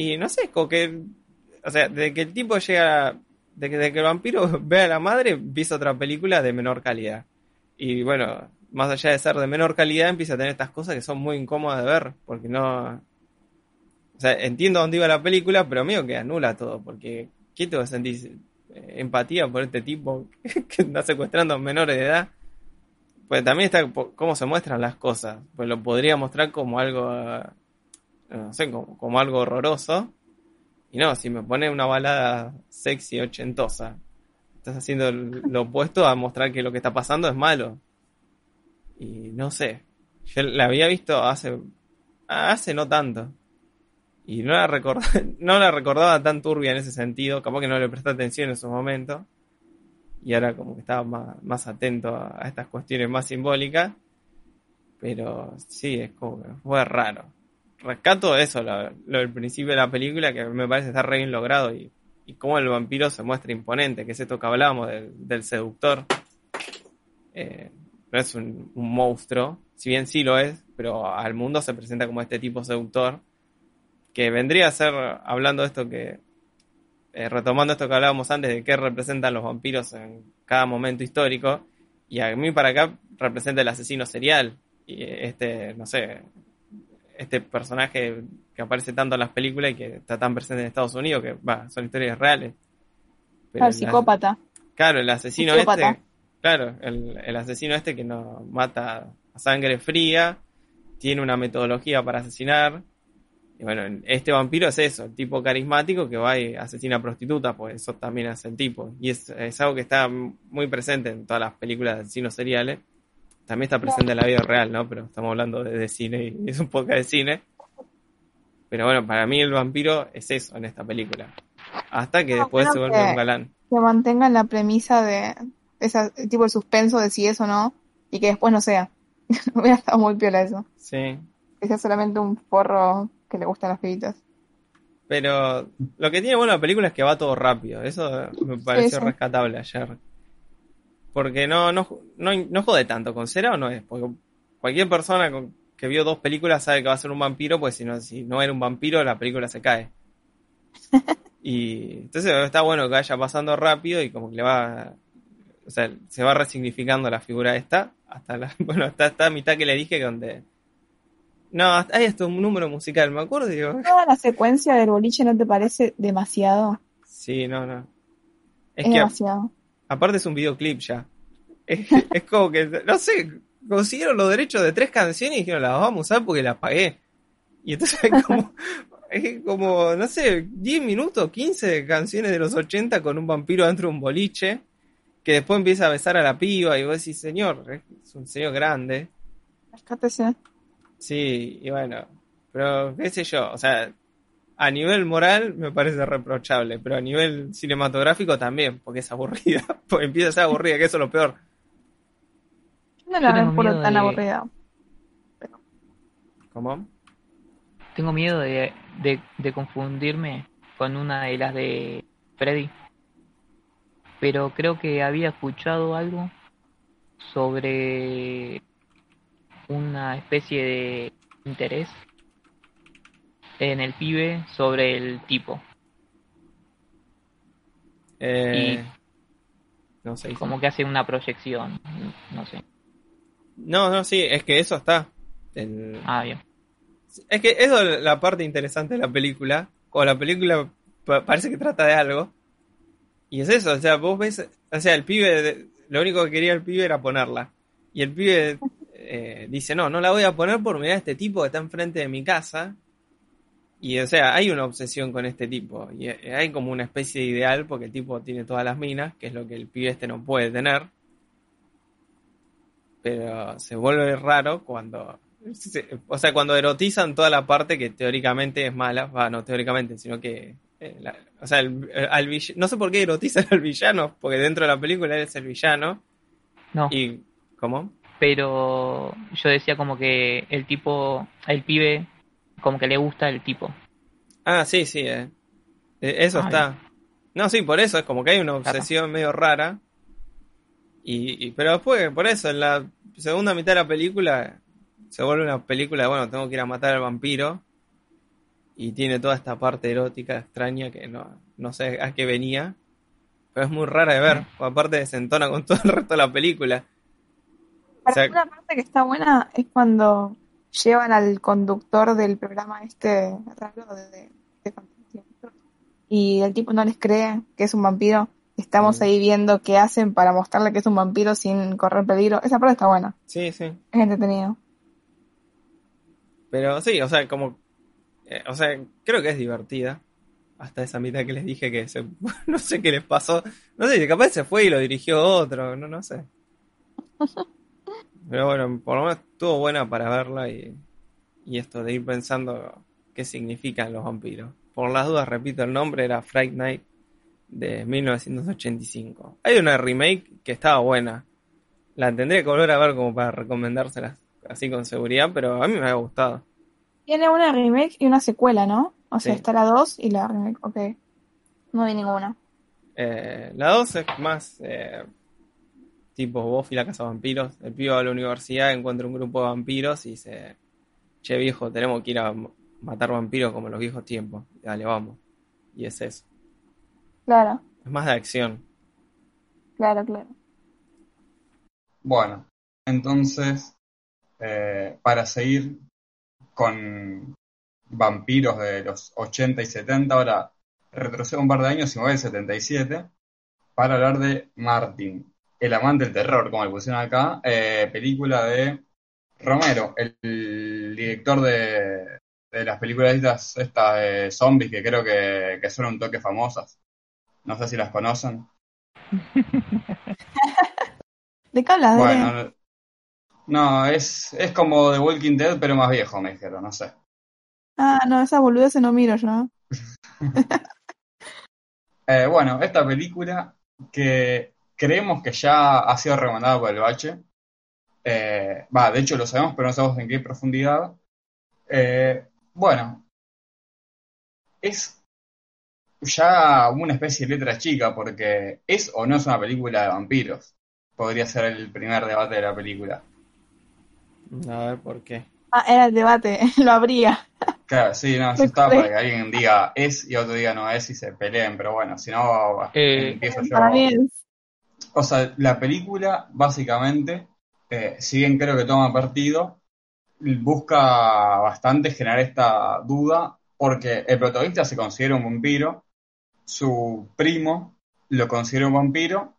Y no sé, como que. O sea, de que el tipo llega. De que, de que el vampiro [laughs] ve a la madre, empieza otra película de menor calidad. Y bueno, más allá de ser de menor calidad, empieza a tener estas cosas que son muy incómodas de ver, porque no... O sea, entiendo dónde iba la película, pero medio que anula todo, porque ¿qué te vas sentir eh, empatía por este tipo [laughs] que está secuestrando a menores de edad? Pues también está cómo se muestran las cosas, pues lo podría mostrar como algo, no sé, como, como algo horroroso, y no, si me pone una balada sexy ochentosa, estás haciendo lo [laughs] opuesto a mostrar que lo que está pasando es malo. Y no sé. Yo la había visto hace. hace no tanto. Y no la, recordaba, [laughs] no la recordaba tan turbia en ese sentido. Capaz que no le presté atención en su momento. Y ahora como que estaba más, más atento a, a estas cuestiones más simbólicas. Pero sí, es como que fue raro. Rescato eso, lo, del principio de la película, que me parece estar re bien logrado. Y, y cómo el vampiro se muestra imponente, que es esto que hablábamos del, del seductor. Eh, no es un, monstruo, si bien sí lo es, pero al mundo se presenta como este tipo seductor, que vendría a ser, hablando de esto que, eh, retomando esto que hablábamos antes de qué representan los vampiros en cada momento histórico, y a mí para acá representa el asesino serial, y este, no sé, este personaje que aparece tanto en las películas y que está tan presente en Estados Unidos, que va, son historias reales. Pero el- psicópata. Claro, el asesino Psicópata. este. Claro, el, el asesino este que no mata a sangre fría, tiene una metodología para asesinar. Y bueno, este vampiro es eso, el tipo carismático que va y asesina a prostitutas, pues eso también hace el tipo. Y es, es algo que está muy presente en todas las películas de asesinos seriales. También está presente en la vida real, ¿no? Pero estamos hablando de, de cine y es un poco de cine. Pero bueno, para mí el vampiro es eso en esta película. Hasta que No, después se vuelve un galán. Que mantengan la premisa de esa tipo de suspenso de si es o no. Y que después no sea. [laughs] Hubiera estado muy piola eso. Sí. Que sea solamente un porro que le gustan las pibitas. Pero lo que tiene bueno la película es que va todo rápido. Eso me pareció sí. rescatable ayer. Porque no, no, no, no jode tanto. Con Cera o no es. Porque cualquier persona con- que vio dos películas sabe que va a ser un vampiro, pues si no, si no era un vampiro, la película se cae. [laughs] Y entonces está bueno que vaya pasando rápido y como que le va, o sea, se va resignificando la figura esta, hasta la, [laughs] bueno, hasta esta mitad que le dije que donde, no, hay hasta un número musical, me acuerdo, digo, [laughs] Toda la secuencia del boliche no te parece demasiado. sí, no, no. Es Es que demasiado. Aparte es un videoclip ya. Es, [laughs] es como que, no sé, consiguieron los derechos de tres canciones y dijeron, las vamos a usar porque las pagué. Y entonces hay como, [laughs] es como, no sé, 10 minutos, 15 canciones de los 80 con un vampiro dentro de un boliche, que después empieza a besar a la piba y vos decís, señor, es un señor grande. Rescátese. Sí, y bueno, pero qué sé yo, o sea, a nivel moral me parece reprochable, pero a nivel cinematográfico también, porque es aburrida, [laughs] porque empieza a ser aburrida, que eso es lo peor. No la recuerdo miedo tan de- aburrida. ¿Cómo? Tengo miedo de, de, de confundirme con una de las de Freddy. Pero creo que había escuchado algo sobre una especie de interés en el pibe sobre el tipo. Eh, no sé. Como que hace una proyección. No sé. No, no, sí, es que eso está. El- Ah, bien. Es que eso es la parte interesante de la película. O la película pa- parece que trata de algo. Y es eso, o sea, vos ves, o sea, el pibe, lo único que quería el pibe era ponerla. Y el pibe eh, dice, no, no la voy a poner por mirar a este tipo que está enfrente de mi casa. Y o sea, hay una obsesión con este tipo. Y eh, hay como una especie de ideal porque el tipo tiene todas las minas, que es lo que el pibe este no puede tener. Pero se vuelve raro cuando o sea, cuando erotizan toda la parte que teóricamente es mala, va, no teóricamente, sino que, eh, la- o sea, el- al vill- no sé por qué erotizan al villano, porque dentro de la película él es el villano, No, y, ¿cómo? pero yo decía como que el tipo, el pibe, como que le gusta el tipo. Ah, sí, sí, eh. Eh, eso está. No, sí, por eso, es como que hay una obsesión medio rara, y, y- pero después, por eso, en la segunda mitad de la película, se vuelve una película de, bueno, tengo que ir a matar al vampiro, y tiene toda esta parte erótica extraña que no, no sé a qué venía, pero es muy rara de ver, porque aparte desentona con todo el resto de la película. O sea, Para una parte que está buena es cuando llevan al conductor del programa este raro de, de fantasía. Y el tipo no les cree que es un vampiro. Estamos Mm. ahí viendo qué hacen para mostrarle que es un vampiro sin correr peligro. Esa parte está buena. sí, sí. Es entretenido. Pero sí, o sea, como. eh, o sea, creo que es divertida. Hasta esa mitad que les dije que se, [laughs] no sé qué les pasó. No sé, capaz se fue y lo dirigió otro, no, no sé. [laughs] Pero bueno, por lo menos estuvo buena para verla y, y esto de ir pensando qué significan los vampiros. Por las dudas, repito, el nombre era Fright Night de 1985. Hay una remake que estaba buena. La tendría que volver a ver como para recomendárselas así con seguridad, pero a mí me ha gustado. Tiene una remake y una secuela, ¿no? O sea, Sí. está la 2 y la remake. Ok. No vi ninguna. Eh, la 2 es más eh, tipo Buffy la casa de vampiros. El pibe va a la universidad, encuentra un grupo de vampiros y dice, che viejo, tenemos que ir a matar vampiros como en los viejos tiempos. Dale, vamos. Y es eso. Claro, Es más de acción. claro, claro. Bueno, entonces, eh, para seguir con vampiros de los 80 y 70, ahora retrocedo un par de años y me voy al 77 para hablar de Martin, el amante del terror, como le pusieron acá, eh, película de Romero, el, director de, de las películas estas, estas de zombies que creo que, que son un toque famosas. No sé si las conocen. [laughs] ¿De qué hablas? Bueno, no, es, es como The Walking Dead, pero más viejo, me dijeron, no sé. Ah, no, esa boludez no miro yo. [laughs] Eh, bueno, esta película que creemos que ya ha sido recomendada por el Bache. Eh, Va, de hecho lo sabemos, pero no sabemos en qué profundidad. Eh, bueno, es ya una especie de letra chica, porque es o no es una película de vampiros. Podría ser el primer debate de la película. A ver por qué. Ah, era el debate, [laughs] lo habría. Claro, sí, no, eso está para que alguien diga es y otro diga no es y se peleen, pero bueno, si no, Eh, empiezo yo. Para mí es. O sea, la película, básicamente, eh, si bien creo que toma partido, busca bastante generar esta duda, porque el protagonista se considera un vampiro, su primo lo considera un vampiro,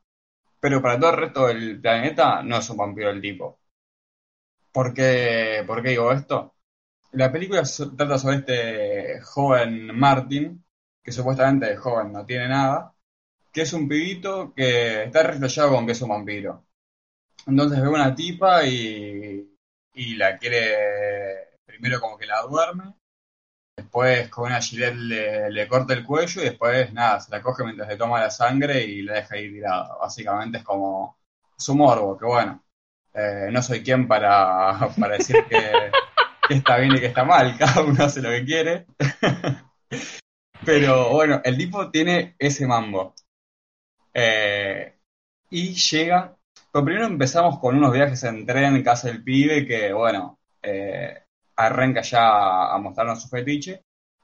pero para todo el resto del planeta no es un vampiro el tipo. ¿Por qué, por qué digo esto? La película trata sobre este joven Martin, que supuestamente de joven no tiene nada, que es un pibito que está reflejado con que es un vampiro. Entonces ve una tipa y, y la quiere, primero como que la duerme, después con una gilet le, corta el cuello y después nada, se la coge mientras le toma la sangre y la deja ahí tirada. Básicamente es como su morbo, que bueno, eh, no soy quien para, [laughs] para decir que está bien y que está mal, [laughs] cada uno hace lo que quiere. [laughs] Pero bueno, el tipo tiene ese mambo. Eh, y llega. Pero primero empezamos con unos viajes en tren en casa del pibe que, bueno, eh, arranca ya a mostrarnos su fetiche.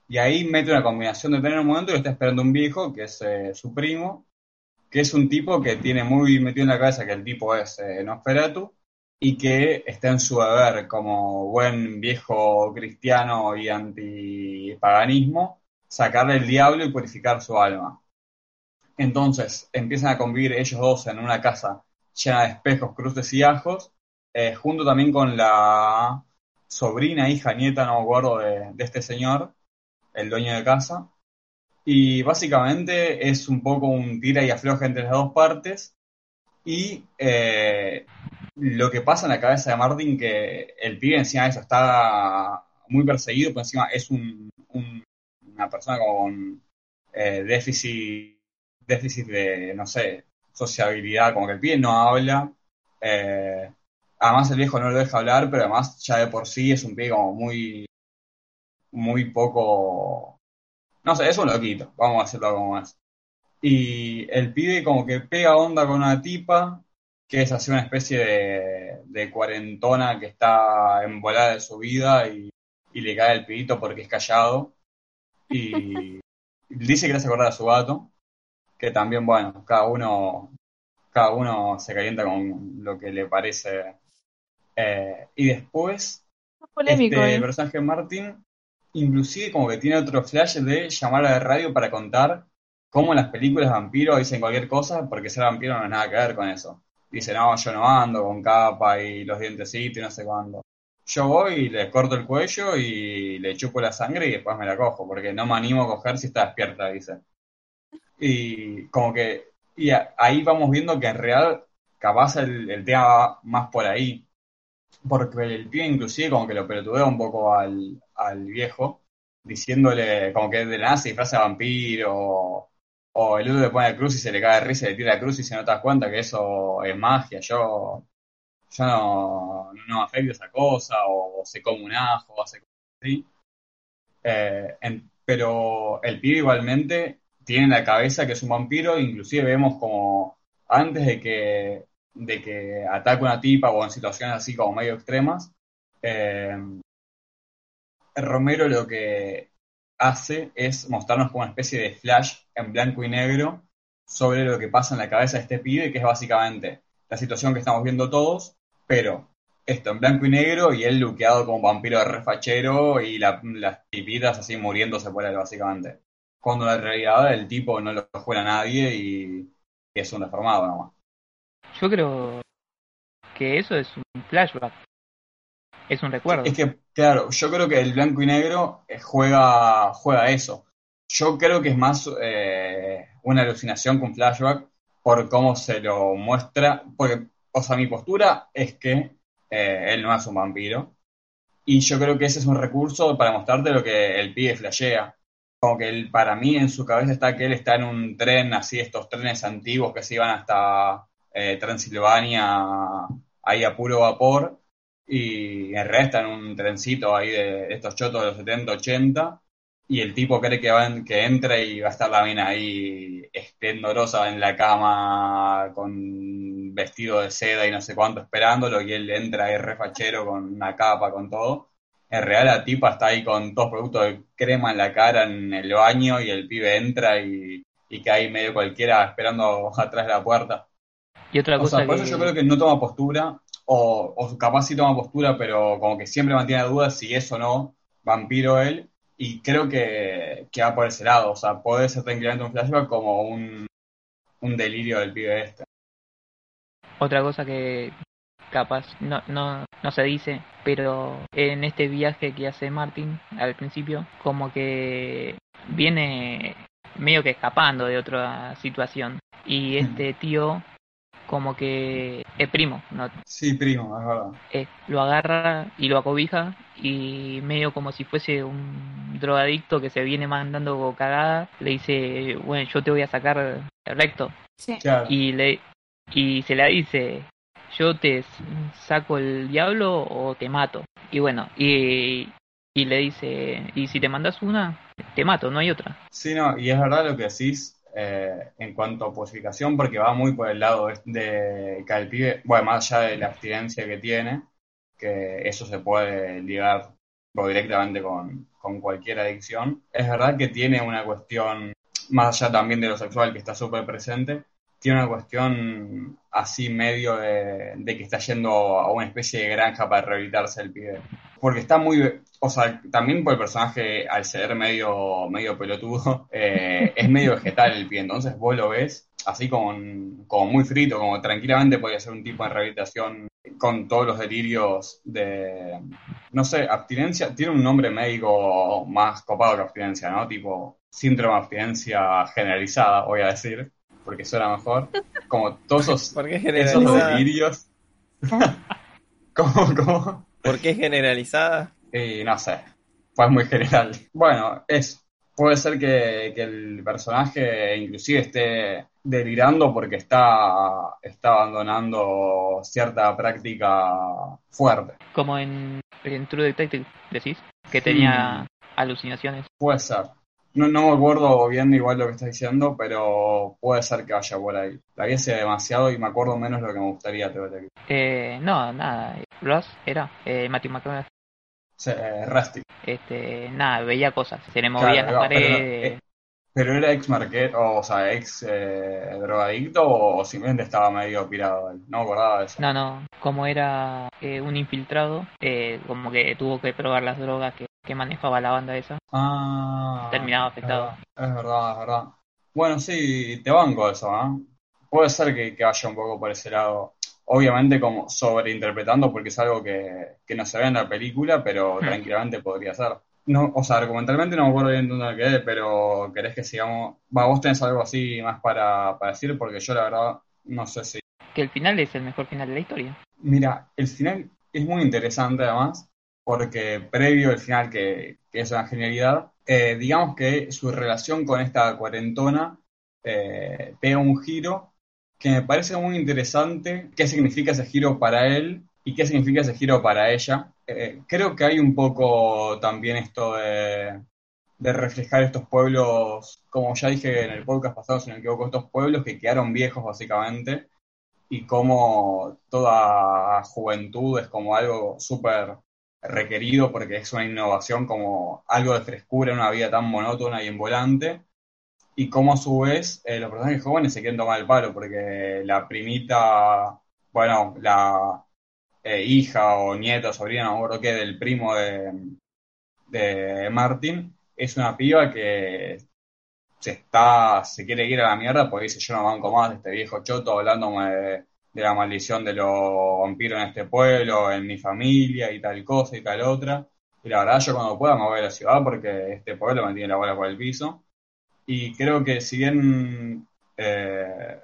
Y ahí mete una combinación de tren en un momento y lo está esperando un viejo, que es eh, su primo, que es un tipo que tiene muy metido en la cabeza que el tipo es eh, Nosferatu y que está en su deber como buen viejo cristiano y antipaganismo, sacarle el diablo y purificar su alma. Entonces empiezan a convivir ellos dos en una casa llena de espejos, cruces y ajos, eh, junto también con la sobrina, hija, nieta, no me acuerdo, de, este señor, el dueño de casa. Y básicamente es un poco un tira y afloja entre las dos partes. Y eh, lo que pasa en la cabeza de Martin, que el pibe encima de eso está muy perseguido, pero encima es un- una persona con eh, déficit, déficit de, no sé, sociabilidad, como que el pibe no habla. eh, además el viejo no lo deja hablar, pero además ya de por sí es un pibe como muy, muy poco, no sé, es un loquito, vamos a decirlo como es. Y el pibe como que pega onda con una tipa, que es así una especie de, cuarentona que está embolada de su vida y, y le cae el pibito porque es callado. Y [laughs] dice que le hace acordar a su gato, que también, bueno, cada uno, cada uno se calienta con lo que le parece. Eh, y después, Polémico, este ¿eh? personaje Martin, inclusive como que tiene otro flash de llamar a la radio para contar cómo en las películas vampiros dicen cualquier cosa, porque ser vampiro no tiene nada que ver con eso. Dice, no, yo no ando con capa y los dientecitos y no sé cuándo. Yo voy y le corto el cuello y le chupo la sangre y después me la cojo, porque no me animo a coger si está despierta, dice. Y como que, y a- ahí vamos viendo que en real capaz el, el tema va más por ahí. Porque el pibe inclusive como que lo pelotudea un poco al, al viejo, diciéndole como que de la nada se disfraza de vampiro, o el otro le pone la cruz y se le cae de risa y le tira la cruz y se no te das cuenta que eso es magia, yo, yo no, no afecto esa cosa, o, se come un ajo, hace cosas así. Eh, pero el pibe igualmente tiene en la cabeza que es un vampiro, inclusive vemos como antes de que, de que ataque una tipa o en situaciones así como medio extremas, eh, Romero lo que hace es mostrarnos como una especie de flash en blanco y negro sobre lo que pasa en la cabeza de este pibe, que es básicamente la situación que estamos viendo todos, pero esto en blanco y negro y él luqueado como vampiro de refachero y la- las tipitas así muriéndose por él, básicamente. Cuando en realidad el tipo no lo juega a nadie y, es un deformado nomás. Yo creo que eso es un flashback. Es un recuerdo. Es que, claro, yo creo que el blanco y negro eh, juega, juega eso. Yo creo que es más eh, una alucinación con flashback por cómo se lo muestra. Porque, o sea, mi postura es que eh, él no es un vampiro. Y yo creo que ese es un recurso para mostrarte lo que el pibe flashea. Como que él, para mí en su cabeza está que él está en un tren, así estos trenes antiguos que se iban hasta eh, Transilvania, ahí a puro vapor y en realidad está en un trencito ahí de estos chotos de los 70, 80, y el tipo cree que, va en- que entra y va a estar la mina ahí esplendorosa en la cama con vestido de seda y no sé cuánto esperándolo, y él entra ahí refachero con una capa, con todo, en realidad la tipa está ahí con dos productos de crema en la cara en el baño y el pibe entra y, y hay medio cualquiera esperando [laughs] atrás de la puerta. Y otra O cosa sea, por que... eso yo creo que no toma postura, o, o capaz sí toma postura, pero como que siempre mantiene dudas si es o no vampiro él, y creo que, que va por ese lado, o sea, puede ser tranquilamente un flashback como un, un delirio del pibe este. Otra cosa que capaz no, no, no se dice, pero en este viaje que hace Martin al principio, como que viene medio que escapando de otra situación. Y este tío como que es primo, ¿no? Sí, primo, es verdad. Eh, lo agarra y lo acobija y medio como si fuese un drogadicto que se viene mandando cagada, le dice, bueno, yo te voy a sacar el recto Sí. Claro. y le y se la dice yo te saco el diablo o te mato. Y bueno y y le dice y si te mandas una te mato no hay otra. Sí, no, y es verdad lo que decís eh, en cuanto a posificación, porque va muy por el lado de, que al pibe, bueno, más allá de la abstinencia que tiene, que eso se puede ligar directamente con, con cualquier adicción, es verdad que tiene una cuestión, más allá también de lo sexual que está súper presente, tiene una cuestión así medio de, de que está yendo a una especie de granja para rehabilitarse el pibe. Porque está muy, o sea, también por el personaje, al ser medio, medio pelotudo, [laughs] eh, es medio vegetal el pie. Entonces vos lo ves así como, como muy frito, como tranquilamente podría ser un tipo de rehabilitación con todos los delirios de, no sé, abstinencia. Tiene un nombre médico más copado que abstinencia, ¿no? Tipo síndrome de abstinencia generalizada, voy a decir, porque suena mejor. Como todos esos, [laughs] ¿Por qué esos generalizada? delirios. [laughs] ¿Cómo, cómo? ¿Por qué generalizada? Y no sé, fue muy general. Bueno, es, puede ser que, que el personaje inclusive esté delirando porque está, está abandonando cierta práctica fuerte. como en, en True Detective decís que tenía alucinaciones Puede ser. No, no me acuerdo bien igual lo que estás diciendo, pero puede ser que vaya por ahí. La vi hace demasiado y me acuerdo menos lo que me gustaría eh, no nada Ross era eh, Matthew McConaughey Sí, Rusty. este nada veía cosas se le movían Claro, las no, paredes eh, ¿Pero era ex marquero, o sea, ex eh, drogadicto o simplemente estaba medio pirado él? No me acordaba de eso. No, no, como era eh, un infiltrado, eh, como que tuvo que probar las drogas que, que manejaba la banda esa. Ah, Terminaba afectado. Es verdad, es verdad. Bueno, sí, te banco eso, ¿no? Puede ser que, que vaya un poco por ese lado. Obviamente como sobreinterpretando porque es algo que, que no se ve en la película, pero Hmm. tranquilamente podría ser. No, o sea, argumentalmente no me acuerdo bien dónde quedé, pero querés que sigamos... Va, vos tenés algo así más para, para decir, porque yo la verdad no sé si... Que el final es el mejor final de la historia. Mira, el final es muy interesante además, porque previo al final, que, es una genialidad, eh, digamos que su relación con esta cuarentona eh, pega un giro que me parece muy interesante. ¿Qué significa ese giro para él y qué significa ese giro para ella? Eh, creo que hay un poco también esto de, de reflejar estos pueblos, como ya dije en el podcast pasado, si no me equivoco, estos pueblos que quedaron viejos básicamente y cómo toda juventud es como algo súper requerido porque es una innovación, como algo de frescura en una vida tan monótona y envolante, y cómo a su vez eh, los personajes jóvenes se quieren tomar el palo porque la primita, bueno, la eh, hija o nieta sobrina, no acuerdo qué, del primo de, de Martin, es una piba que se está, se quiere ir a la mierda porque dice yo no banco más de este viejo choto hablándome de, de la maldición de los vampiros en este pueblo, en mi familia y tal cosa y tal otra. Y la verdad yo cuando pueda me voy a la ciudad porque este pueblo me tiene la bola por el piso. Y creo que si bien eh,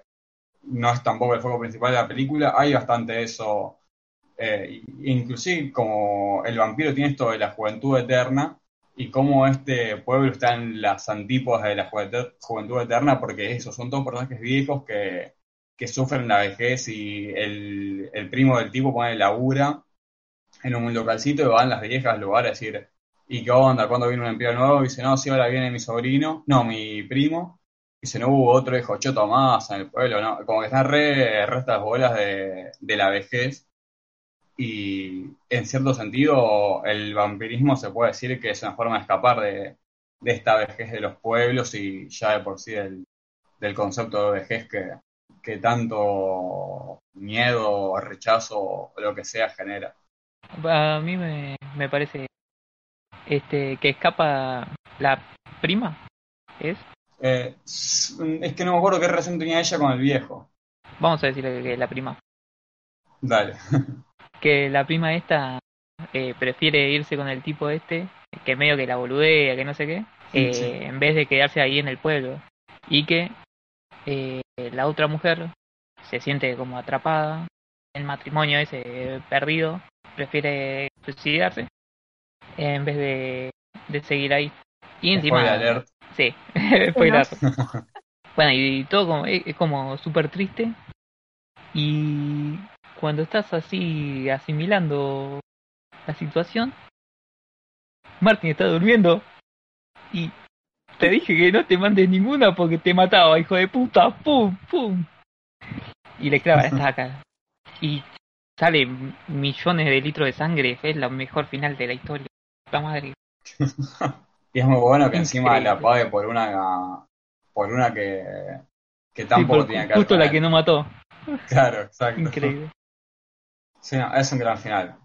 no es tampoco el foco principal de la película, hay bastante eso. Eh, inclusive como el vampiro tiene esto de la juventud eterna, y cómo este pueblo está en las antípodas de la juventud, eterna, porque esos son todos personajes viejos que, que sufren la vejez y el, el primo del tipo pone labura en un localcito y van las viejas al lugar a decir, ¿y qué onda? ¿Cuándo viene un empleo nuevo? Y dice, no, sí, ahora viene mi sobrino, no, mi primo. Y dice, no hubo otro hijo choto más en el pueblo, ¿no? Como que están re, re estas bolas de, de la vejez y en cierto sentido el vampirismo se puede decir que es una forma de escapar de, de esta vejez de los pueblos y ya de por sí del, del concepto de vejez que, que tanto miedo, rechazo o lo que sea genera. A mí me, me parece este que escapa la prima, ¿es? Eh, es que no me acuerdo qué relación tenía ella con el viejo. Vamos a decirle que la prima. Dale. [laughs] Que la prima esta eh, prefiere irse con el tipo este, que medio que la boludea, que no sé qué, eh, Sí. en vez de quedarse ahí en el pueblo. Y que eh, la otra mujer se siente como atrapada el matrimonio ese perdido, prefiere suicidarse en vez de, de seguir ahí. Y encima... Spoiler alert. Sí, [laughs] spoiler. Bueno, y todo como, es, es como súper triste. Y cuando estás así asimilando la situación, Martin está durmiendo. Y te dije que no te mandes ninguna porque te mataba, hijo de puta. ¡Pum! ¡Pum! Y le clava la estaca. Y sale millones de litros de sangre. Es la mejor final de la historia. La madre. [laughs] Y es muy bueno que encima la pague por una por una que, que Sí, tampoco por- tenía que justo la que no mató. [laughs] Claro, exacto. Increíble. Sí, no, es un gran final.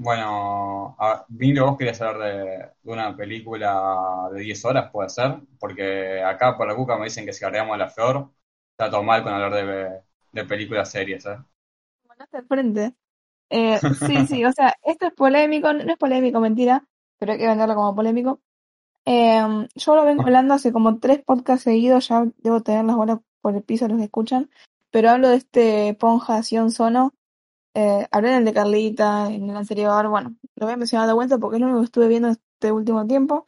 Bueno, a- vos querías hablar de, una película de 10 horas, puede ser, porque acá por la cuca me dicen que si cargamos la flor, está todo mal con hablar de, de películas series, ¿eh? Al frente. Eh, sí, sí, o sea, esto es polémico, no no es polémico, mentira, pero hay que venderlo como polémico. Eh, yo lo vengo hablando hace como tres podcasts seguidos, ya debo tener las bolas por el piso los que escuchan, pero hablo de este Ponja Sion Sono. Eh, el de Carlita, en el anterior, bueno, lo voy a mencionar de vuelta porque es lo único que estuve viendo este último tiempo.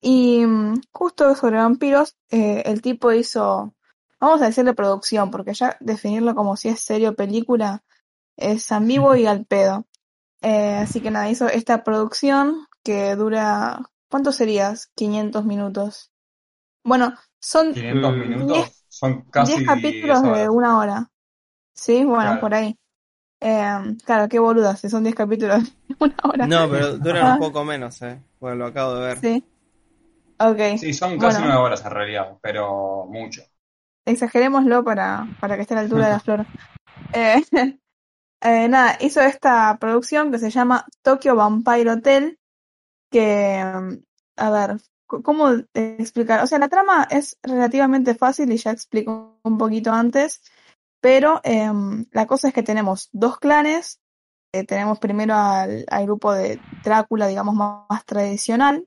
Y mm, justo sobre vampiros, eh, el tipo hizo, vamos a decirle producción, porque ya definirlo como si es serio o película es ambiguo y al pedo. Eh, así que nada, hizo esta producción que dura, ¿cuánto serías? 500 minutos. Bueno, son 500 Mm. minutos son casi 10 capítulos 10 de una hora. Sí, bueno, Claro. por ahí. Eh, claro, qué boluda, si son 10 capítulos [laughs] de una hora. No, pero duran Ah. un poco menos, eh. Porque lo acabo de ver. Sí. Ok, Sí, son casi Bueno. 9 horas en realidad, pero mucho. exagerémoslo para, para que esté a la altura de la [laughs] flor. Eh, [laughs] eh, nada, hizo esta producción que se llama Tokyo Vampire Hotel, que, mm, a ver, ¿cómo explicar? O sea, la trama es relativamente fácil y ya explico un poquito antes, pero em, la cosa es que tenemos dos clanes, eh, tenemos primero al, grupo de Drácula, digamos, más, más tradicional,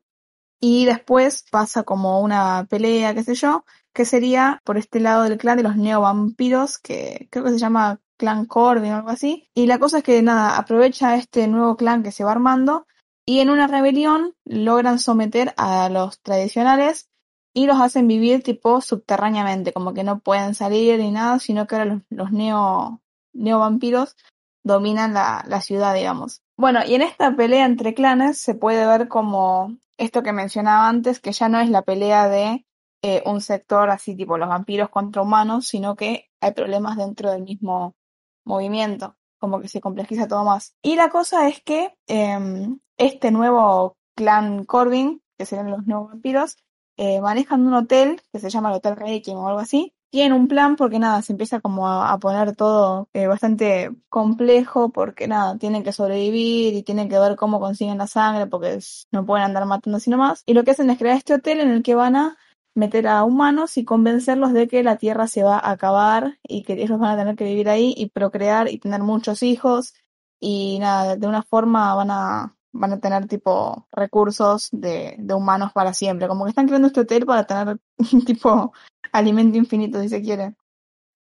y después pasa como una pelea, qué sé yo, que sería por este lado del clan de los neovampiros, que creo que se llama clan Corbin o algo así. Y la cosa es que nada, aprovecha este nuevo clan que se va armando y en una rebelión logran someter a los tradicionales y los hacen vivir tipo subterráneamente, como que no pueden salir ni nada, sino que ahora los, los neo, neovampiros dominan la, la ciudad, digamos. Bueno, y en esta pelea entre clanes se puede ver como esto que mencionaba antes, que ya no es la pelea de eh, un sector así tipo los vampiros contra humanos, sino que hay problemas dentro del mismo movimiento, como que se complejiza todo más. Y la cosa es que em, este nuevo clan Corbin, que serían los nuevos vampiros, eh, manejan un hotel que se llama el Hotel Requiem o algo así. Tienen un plan porque nada, se empieza como a, poner todo eh, bastante complejo porque nada, tienen que sobrevivir y tienen que ver cómo consiguen la sangre porque no pueden andar matando así nomás. Y lo que hacen es crear este hotel en el que van a meter a humanos y convencerlos de que la Tierra se va a acabar y que ellos van a tener que vivir ahí y procrear y tener muchos hijos y nada, de una forma van a van a tener tipo recursos de, de humanos para siempre, como que están creando este hotel para tener [laughs] tipo alimento infinito si se quiere.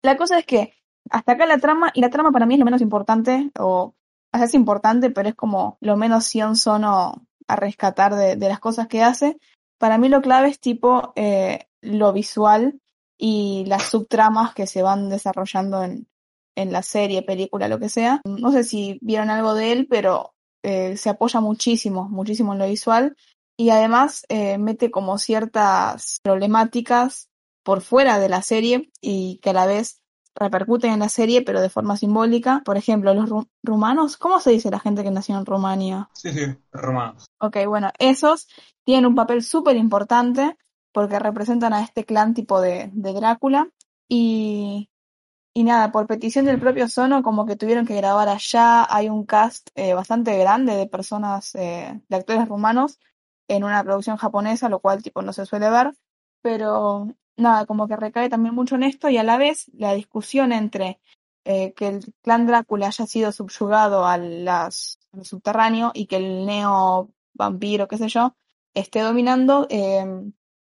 La cosa es que hasta acá la trama, y la trama para mí es lo menos importante, o, o sea, es importante, pero es como lo menos Sono a rescatar de, de las cosas que hace. Para mí lo clave es tipo eh, lo visual y las subtramas que se van desarrollando en, en la serie, película, lo que sea. No sé si vieron algo de él, pero eh, se apoya muchísimo, muchísimo en lo visual y además eh, mete como ciertas problemáticas por fuera de la serie y que a la vez repercuten en la serie, pero de forma simbólica. Por ejemplo, los ru- rumanos, ¿cómo se dice la gente que nació en Rumania? Sí, sí, romanos. Ok, bueno, esos tienen un papel súper importante porque representan a este clan tipo de, de Drácula y, y nada, por petición del propio Sono como que tuvieron que grabar allá, hay un cast eh, bastante grande de personas, eh, de actores rumanos en una producción japonesa, lo cual tipo no se suele ver, pero nada, como que recae también mucho en esto y a la vez la discusión entre eh, que el clan Drácula haya sido subyugado a las, al subterráneo y que el neo vampiro, qué sé yo, esté dominando, eh,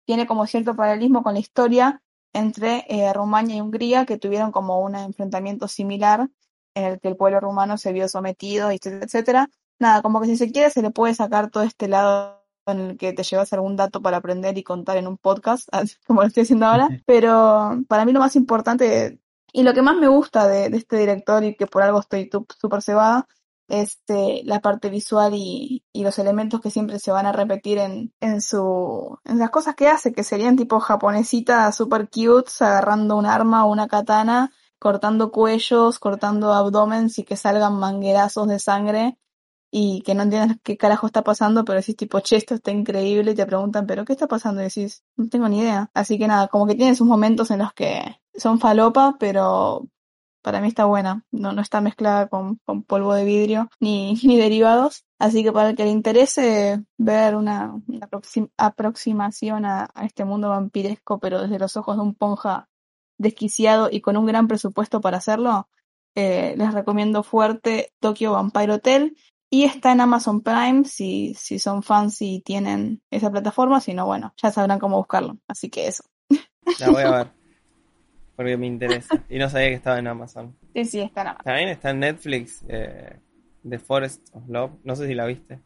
tiene como cierto paralelismo con la historia entre eh, Rumania y Hungría, que tuvieron como un enfrentamiento similar en el que el pueblo rumano se vio sometido, etcétera, etcétera. Nada, como que si se quiere se le puede sacar todo este lado en el que te llevas algún dato para aprender y contar en un podcast, [laughs] así como lo estoy haciendo ahora, pero para mí lo más importante y lo que más me gusta de, de este director y que por algo estoy súper cebada es eh, la parte visual y, y los elementos que siempre se van a repetir en, en su en las cosas que hace, que serían tipo japonesitas super cute, agarrando un arma o una katana, cortando cuellos, cortando abdomens y que salgan manguerazos de sangre y que no entiendas qué carajo está pasando, pero decís tipo, che, esto está increíble y te preguntan, pero ¿qué está pasando? Y decís, no tengo ni idea. Así que nada, como que tiene sus momentos en los que son falopa, pero para mí está buena. No, no está mezclada con, con polvo de vidrio ni, [laughs] ni derivados. Así que para el que le interese ver una, una aproxim- aproximación a, a este mundo vampiresco, pero desde los ojos de un ponja desquiciado y con un gran presupuesto para hacerlo, eh, les recomiendo fuerte Tokyo Vampire Hotel. Y está en Amazon Prime si, si son fans y tienen esa plataforma, si no, bueno, ya sabrán cómo buscarlo. Así que eso. La voy a ver. [laughs] Porque me interesa. Y no sabía que estaba en Amazon. Sí, sí, está en Amazon. También está en Netflix, eh, The Forest of Love. No sé si la viste.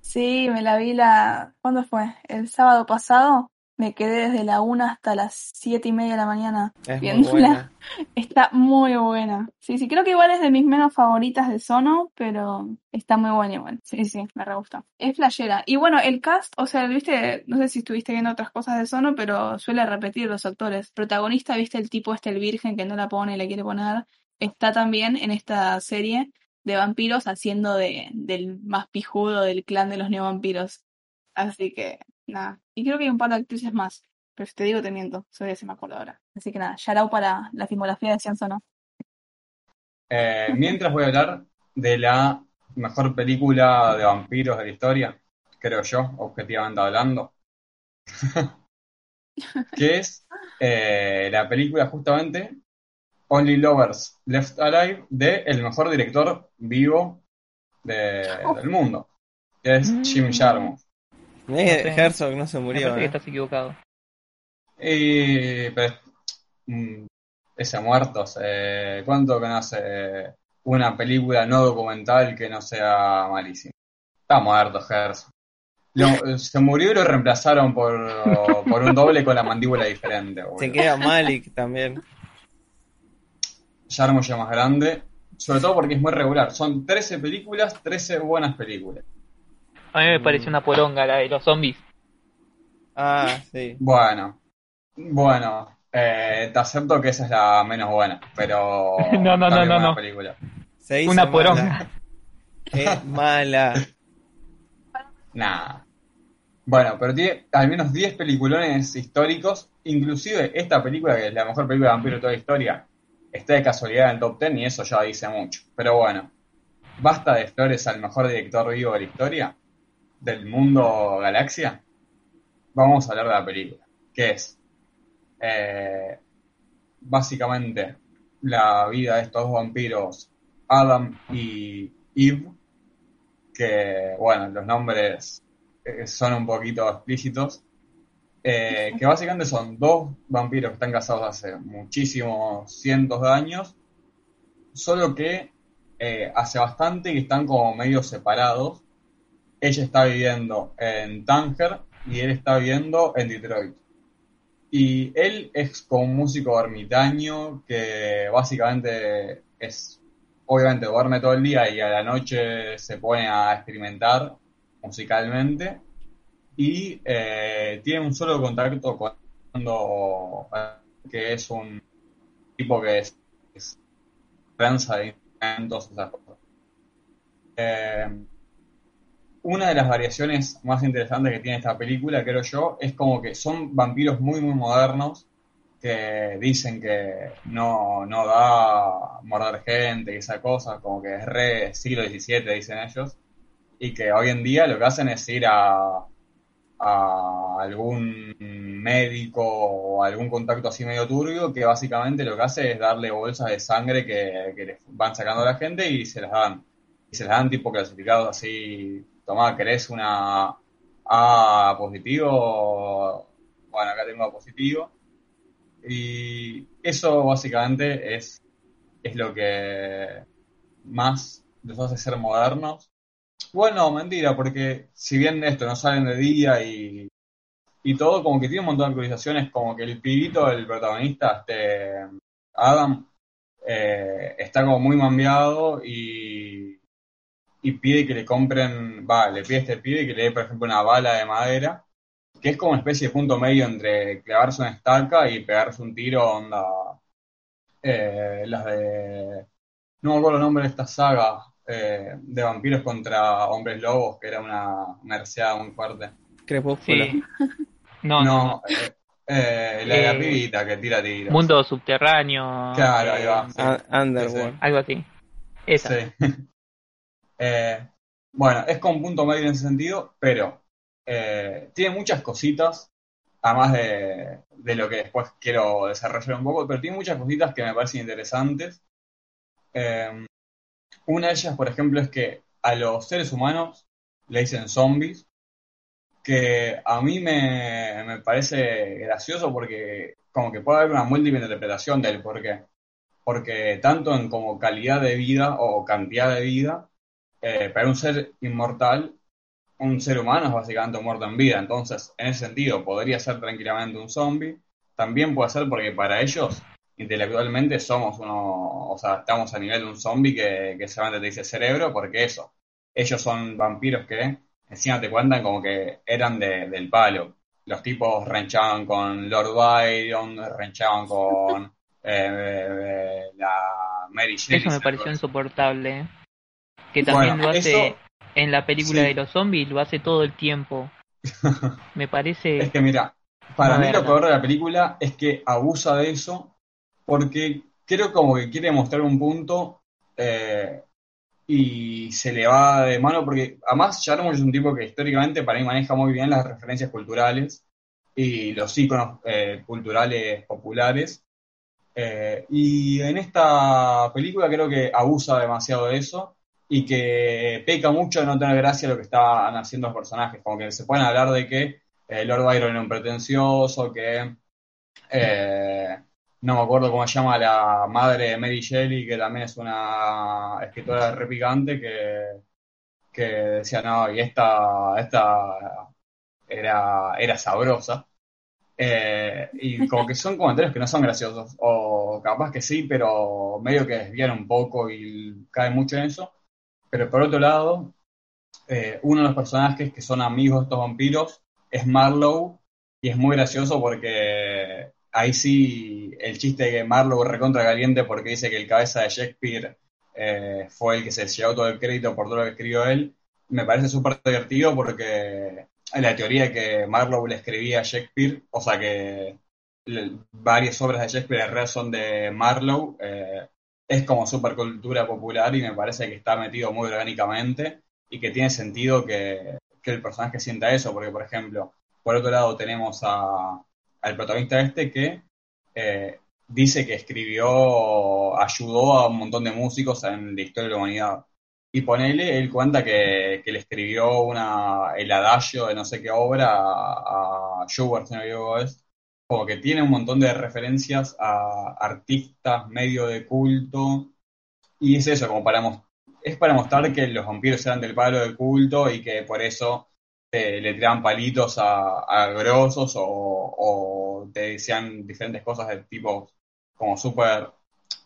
Sí, me la vi la... ¿Cuándo fue? El sábado pasado. Me quedé desde la una hasta las siete y media de la mañana Es muy viéndola. buena. [laughs] Está muy buena. Sí, sí, creo que igual es de mis menos favoritas de Sono, pero está muy buena igual. Sí, sí, me re gusta. Es flashera. Y bueno, el cast, o sea, viste, no sé si estuviste viendo otras cosas de Sono, pero suele repetir los actores. Protagonista, viste el tipo este, el virgen que no la pone y la quiere poner. Está también en esta serie de vampiros haciendo de, del más pijudo del clan de los neovampiros. Así que, nada. Y creo que hay un par de actrices más. Pero si te digo, te miento. Sobre si me acuerdo ahora. Así que nada, shout out para la filmografía de Cian Sono. Eh, mientras voy a hablar de la mejor película de vampiros de la historia, creo yo, objetivamente hablando, [laughs] que es eh, la película justamente Only Lovers Left Alive de el mejor director vivo de- del mundo, que es Jim Jarmusch. No sé. Herzog no se Me murió. que ¿eh? estás equivocado. Y pero, mm, ese muertos, eh, ¿cuánto que no hace una película no documental que no sea malísima? Está muerto, Herzog. Lo- se murió y lo reemplazaron por, [laughs] por un doble con la mandíbula diferente. boludo. Se queda Malik también. Jarmusch es más grande, sobre todo porque es muy regular. Son 13 películas, 13 buenas películas. A mí me pareció una poronga la de los zombies. Ah, sí. Bueno, bueno, eh, te acepto que esa es la menos buena, pero [laughs] No, no, no, no, no. película. Se hizo Una mala. poronga. Qué mala. Nah. Bueno, pero tiene al menos 10 peliculones históricos, inclusive esta película, que es la mejor película de vampiro de toda la historia, está de casualidad en el top 10 y eso ya dice mucho. Pero bueno, basta de flores al mejor director vivo de la historia, del mundo galaxia. Vamos a hablar de la película, que es eh, básicamente la vida de estos dos vampiros, Adam y Eve, que bueno, los nombres eh, son un poquito explícitos, eh, que básicamente son dos vampiros que están casados hace muchísimos cientos de años, solo que hace bastante que están como medio separados. Ella está viviendo en Tánger y él está viviendo en Detroit. Y él es como un músico ermitaño que básicamente es, obviamente duerme todo el día y a la noche se pone a experimentar musicalmente y eh, tiene un solo contacto cuando que es un tipo que es es prensa de instrumentos, esas cosas. Eh, una de las variaciones más interesantes que tiene esta película, creo yo, es como que son vampiros muy, muy modernos que dicen que no, no da morder gente y esa cosa, como que es re siglo XVII, dicen ellos, y que hoy en día lo que hacen es ir a, a algún médico o algún contacto así medio turbio que básicamente lo que hace es darle bolsas de sangre que, que le van sacando a la gente y se las dan. Y se las dan tipo clasificados así, tomá, ¿querés una A positivo? Bueno, acá tengo A positivo. Y eso básicamente es, es lo que más los hace ser modernos. Bueno, mentira, porque si bien esto no salen de día y, y todo, como que tiene un montón de actualizaciones, como que el pibito, el protagonista, este Adam, eh, está como muy mambiado y, y pide que le compren, va, le pide a este pibe que le dé, por ejemplo, una bala de madera que es como una especie de punto medio entre clavarse una estaca y pegarse un tiro, onda. Eh, las de. No me acuerdo el nombre de esta saga eh, de vampiros contra hombres lobos, que era una merceada muy fuerte. Crepúsculo. Sí. [laughs] No, no, eh, eh, la de la Eh, pibita que tira tiros. Mundo subterráneo. Claro, ahí eh, va. sí. Un- Underworld. Algo así. Esa. [laughs] Eh, bueno, es con punto medio en ese sentido, pero eh, tiene muchas cositas, además de, de lo que después quiero desarrollar un poco, pero tiene muchas cositas que me parecen interesantes. Eh, una de ellas, por ejemplo, es que a los seres humanos le dicen zombies, que a mí me, me parece gracioso porque como que puede haber una múltiple interpretación del por qué. Porque tanto en como calidad de vida o cantidad de vida, eh, para un ser inmortal, un ser humano es básicamente un muerto en vida. Entonces, en ese sentido, podría ser tranquilamente un zombie. También puede ser porque para ellos, intelectualmente, somos uno, o sea, estamos a nivel de un zombie que, que solamente te dice cerebro, porque eso, ellos son vampiros que encima te cuentan como que eran de- del palo. Los tipos renchaban con Lord Byron, renchaban con [laughs] eh, eh, la Mary Shelley. Eso me ¿se pareció insoportable. Que también Bueno, lo hace eso- en la película sí. de los zombies, lo hace todo el tiempo. [laughs] Me parece. Es que mira, para mí lo peor de la película es que abusa de eso porque creo como que quiere mostrar un punto eh, y se le va de mano porque además Jarmusch es un tipo que históricamente para mí maneja muy bien las referencias culturales y los íconos eh, culturales populares Eh, y en esta película creo que abusa demasiado de eso y que peca mucho de no tener gracia lo que estaban haciendo los personajes, como que se pueden hablar de que eh, Lord Byron era un pretencioso, que eh, no me acuerdo cómo se llama la madre de Mary Shelley, que también es una escritora repicante, que, que decía, no, y esta, esta era, era sabrosa. Eh, y como que son comentarios que no son graciosos, o capaz que sí, pero medio que desvían un poco y caen mucho en eso. Pero por otro lado, eh, uno de los personajes que son amigos de estos vampiros es Marlowe, y es muy gracioso porque ahí sí el chiste de que Marlowe recontra caliente porque dice que el cabeza de Shakespeare eh, fue el que se llevó todo el crédito por todo lo que escribió él, me parece súper divertido porque la teoría de que Marlowe le escribía a Shakespeare, o sea que varias obras de Shakespeare en realidad son de Marlowe, eh, es como supercultura popular y me parece que está metido muy orgánicamente y que tiene sentido que, que el personaje sienta eso, porque por ejemplo, por otro lado tenemos a, al protagonista este que eh, dice que escribió, ayudó a un montón de músicos en la historia de la humanidad. Y ponele, él cuenta que, que le escribió una, el adagio de no sé qué obra a, Schubert, si no me equivoco, es. Como que tiene un montón de referencias a artistas medio de culto. Y es eso, como para es para mostrar que los vampiros eran del palo de culto y que por eso eh, le tiraban palitos a, a grosos o, te decían diferentes cosas de tipo como súper...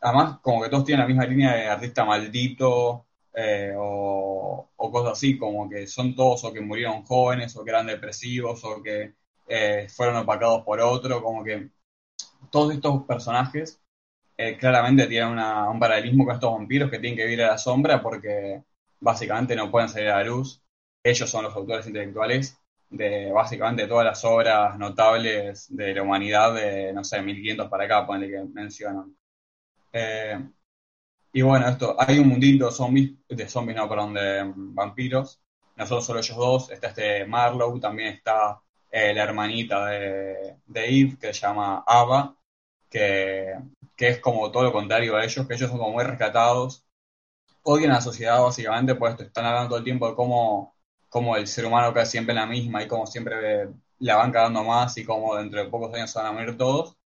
Además, como que todos tienen la misma línea de artista maldito eh, o cosas así, como que son todos o que murieron jóvenes o que eran depresivos o que eh, fueron opacados por otro, como que todos estos personajes eh, claramente tiene una- un paralelismo con estos vampiros que tienen que vivir a la sombra porque básicamente no pueden salir a la luz. Ellos son los autores intelectuales de básicamente todas las obras notables de la humanidad de, no sé, 1500 para acá, ponele que mencionan. Eh, y bueno, esto, hay un mundito de zombies, de zombies, no, perdón, de vampiros. No son solo ellos dos, está este Marlowe, también está eh, la hermanita de, de Eve, que se llama Ava, que, que es como todo lo contrario a ellos, que ellos son como muy rescatados, odian a la sociedad básicamente, pues están hablando todo el tiempo de cómo, cómo el ser humano cae siempre en la misma y cómo siempre la van cagando más y cómo dentro de pocos años se van a morir todos.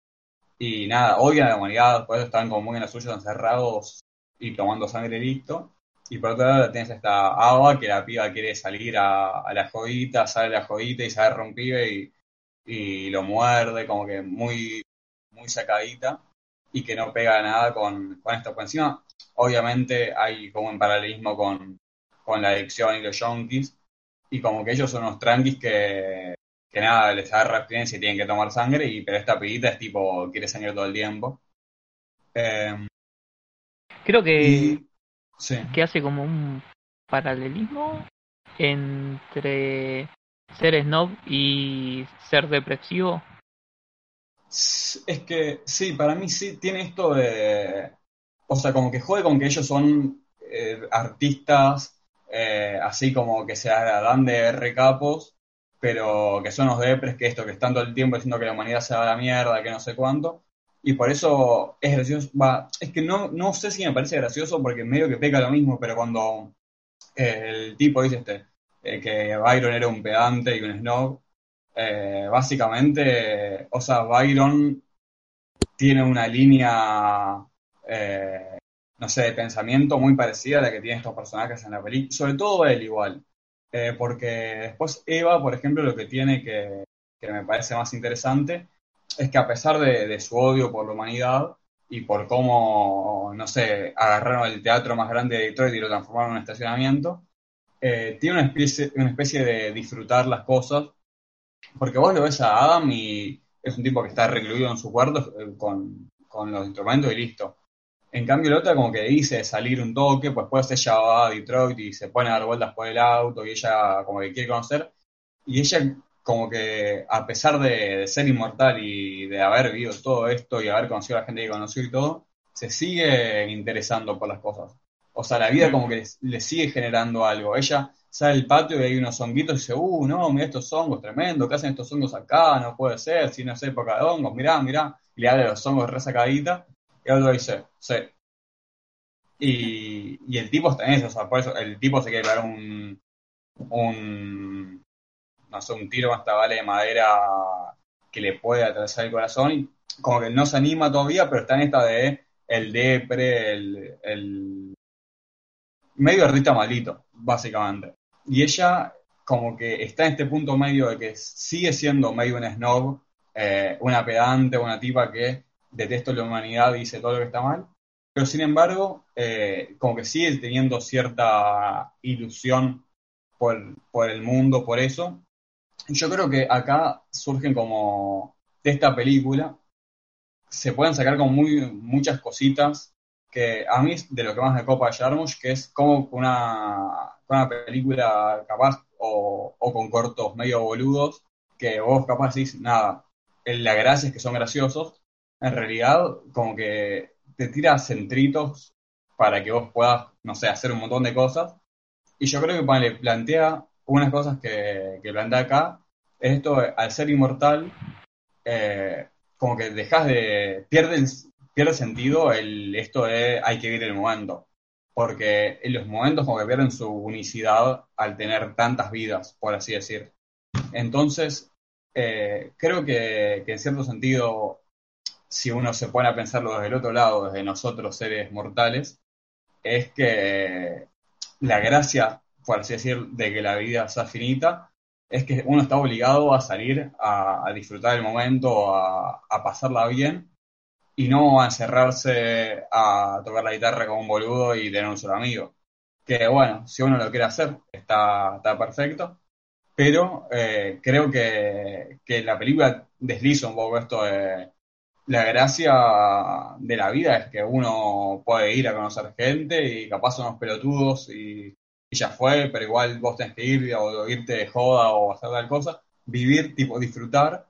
Y nada, odian a la humanidad, por eso están como muy en las suyas, encerrados y tomando sangre listo. Y por otro lado tienes esta Ava, que la piba quiere salir a, a la jodita, sale a la jodita y se agarra un pibe y, y lo muerde, como que muy, muy sacadita y que no pega nada con, con esto. Por encima, obviamente hay como un paralelismo con, con la adicción y los yonkis, y como que ellos son unos tranquis que, que nada, les agarra abstinencia y tienen que tomar sangre, y pero esta pibita es tipo, quiere sangre todo el tiempo. Eh, Creo que, y, sí. que hace como un paralelismo entre ser snob y ser depresivo. Es que sí, para mí sí tiene esto de. O sea, como que jode con que ellos son eh, artistas, eh, así como que se dan de recapos, pero que son los depres, que esto, que están todo el tiempo diciendo que la humanidad se va a la mierda, que no sé cuánto. Y por eso es gracioso. Va, es que no, no sé si me parece gracioso porque medio que peca lo mismo, pero cuando el tipo dice este, eh, que Byron era un pedante y un snob, eh, básicamente, o sea, Byron tiene una línea, eh, no sé, de pensamiento muy parecida a la que tienen estos personajes en la película, sobre todo él igual, porque después Eva, por ejemplo, lo que tiene que, que me parece más interesante es que a pesar de, de su odio por la humanidad y por cómo, no sé, agarraron el teatro más grande de Detroit y lo transformaron en un estacionamiento, eh, tiene una especie, una especie de disfrutar las cosas porque vos lo ves a Adam y es un tipo que está recluido en su cuarto eh, con, con los instrumentos y listo. En cambio, la otra como que dice salir un toque, pues después ella va a Detroit y se pone a dar vueltas por el auto y ella como que quiere conocer. Y ella como que a pesar de, de ser inmortal y de haber vivido todo esto y haber conocido a la gente que conoció y todo, se sigue interesando por las cosas. O sea, la vida como que le, sigue generando algo. Ella sale al patio y hay unos honguitos y dice, uh, no, mira estos hongos, tremendo, ¿qué hacen estos hongos acá? No puede ser, si no es época de hongos, mirá, mirá. Y le habla de los hongos resacadita, y otro dice, sí. Y, y el tipo está en eso, o sea, por eso el tipo se quiere dar un, un, no sé, un tiro esta bala de madera que le puede atravesar el corazón y como que no se anima todavía, pero está en esta de el depre, el, el medio artista malito, básicamente. Y ella como que está en este punto medio de que sigue siendo medio una snob, eh, una pedante, una tipa que detesta la humanidad y dice todo lo que está mal, pero sin embargo, eh, como que sigue teniendo cierta ilusión por, por el mundo, por eso. Yo creo que acá surgen como de esta película, se pueden sacar como muy, muchas cositas que a mí de lo que más me copa de Jarmusch, que es como una, una película capaz o, o, con cortos medio boludos, que vos capaz decís, nada, la gracia es que son graciosos, en realidad como que te tira centritos para que vos puedas, no sé, hacer un montón de cosas. Y yo creo que vale, plantea unas cosas que, que plantea acá, es esto, al ser inmortal, eh, como que dejas de, pierdes pierde sentido el, esto de hay que vivir el momento. Porque los momentos como que pierden su unicidad al tener tantas vidas, por así decir. Entonces, eh, creo que, que, en cierto sentido, si uno se pone a pensarlo desde el otro lado, desde nosotros seres mortales, es que la gracia, por así decir, de que la vida sea finita, es que uno está obligado a salir a, a disfrutar el momento, a, a pasarla bien y no a encerrarse a tocar la guitarra como un boludo y tener un solo amigo. Que bueno, si uno lo quiere hacer, está, está perfecto, pero eh, creo que, que, la película desliza un poco esto de, la gracia de la vida es que uno puede ir a conocer gente y capaz unos pelotudos y, y ya fue, pero igual vos tenés que ir o irte de joda o hacer tal cosa. Vivir, tipo, disfrutar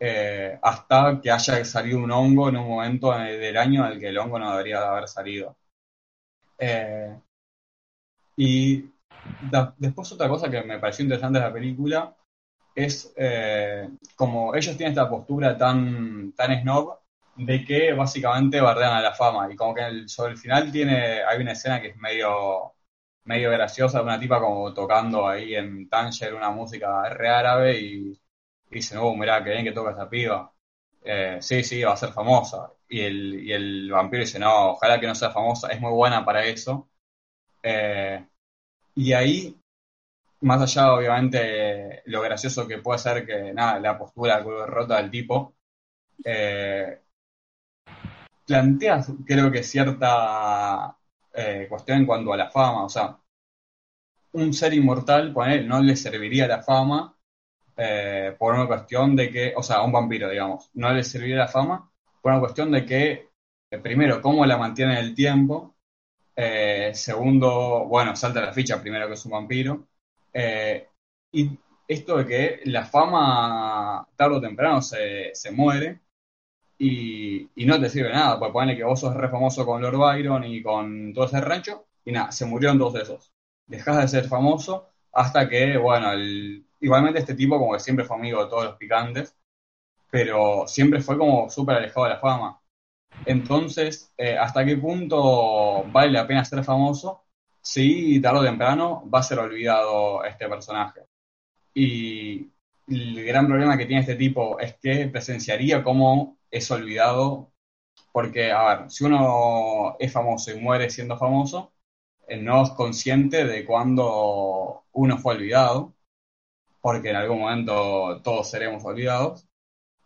eh, hasta que haya salido un hongo en un momento del año en el que el hongo no debería haber salido. Eh, y después otra cosa que me pareció interesante de la película es eh, como ellos tienen esta postura tan, tan snob de que básicamente bardean a la fama y como que el- sobre el final tiene hay una escena que es medio medio graciosa una tipa como tocando ahí en Tanger una música re árabe y, y dicen, oh, mirá, qué bien que toca esa piba. Eh, sí, sí, va a ser famosa. Y el, y el vampiro dice, no, ojalá que no sea famosa, es muy buena para eso. Eh, y ahí, más allá, obviamente, lo gracioso que puede ser que, nada, la postura rota del tipo, eh, plantea, creo que cierta eh, cuestión en cuanto a la fama, o sea, un ser inmortal, poner, no le serviría la fama eh, por una cuestión de que, o sea, un vampiro, digamos, no le serviría la fama por una cuestión de que, eh, primero, cómo la mantiene en el tiempo, segundo, bueno, salta la ficha primero que es un vampiro, y esto de que la fama tarde o temprano se, se muere y, no te sirve nada, pues ponele que vos sos re famoso con Lord Byron y con todo ese rancho, y nada, se murieron todos esos. Dejás de ser famoso hasta que, bueno, el, igualmente este tipo como que siempre fue amigo de todos los picantes, pero siempre fue como súper alejado de la fama. Entonces, eh, ¿hasta qué punto vale la pena ser famoso si tarde o temprano va a ser olvidado este personaje? Y el gran problema que tiene este tipo es que presenciaría cómo es olvidado, porque, a ver, si uno es famoso y muere siendo famoso, eh, no es consciente de cuando uno fue olvidado, porque en algún momento todos seremos olvidados.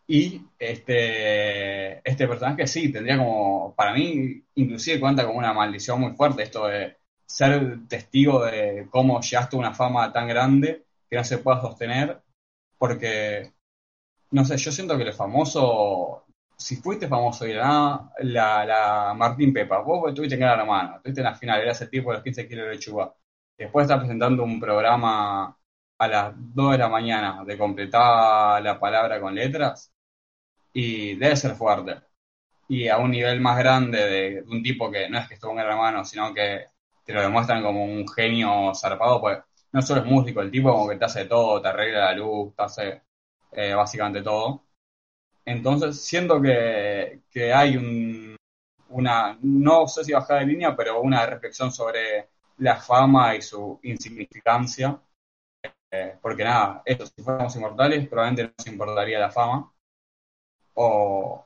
Y este, este personaje sí, tendría como, para mí, inclusive cuenta como una maldición muy fuerte esto de ser testigo de cómo llegaste a una fama tan grande que no se pueda sostener, porque, no sé, yo siento que lo famoso, si fuiste famoso y la, la, Martín Pepa, vos tuviste que dar la mano, estuviste en la final, eras el tipo de los 15 kilos de lechuga, después estás presentando un programa a las 2 de la mañana de completar la palabra con letras, y debe ser fuerte. Y a un nivel más grande de, de un tipo que no es que estuvo en la mano, sino que te lo demuestran como un genio zarpado, pues no solo es músico, el tipo como que te hace todo, te arregla la luz, te hace eh, básicamente todo. Entonces siento que, que hay un, una, no sé si bajada de línea, pero una reflexión sobre la fama y su insignificancia. Eh, porque nada, si fuéramos inmortales, probablemente no nos importaría la fama. O,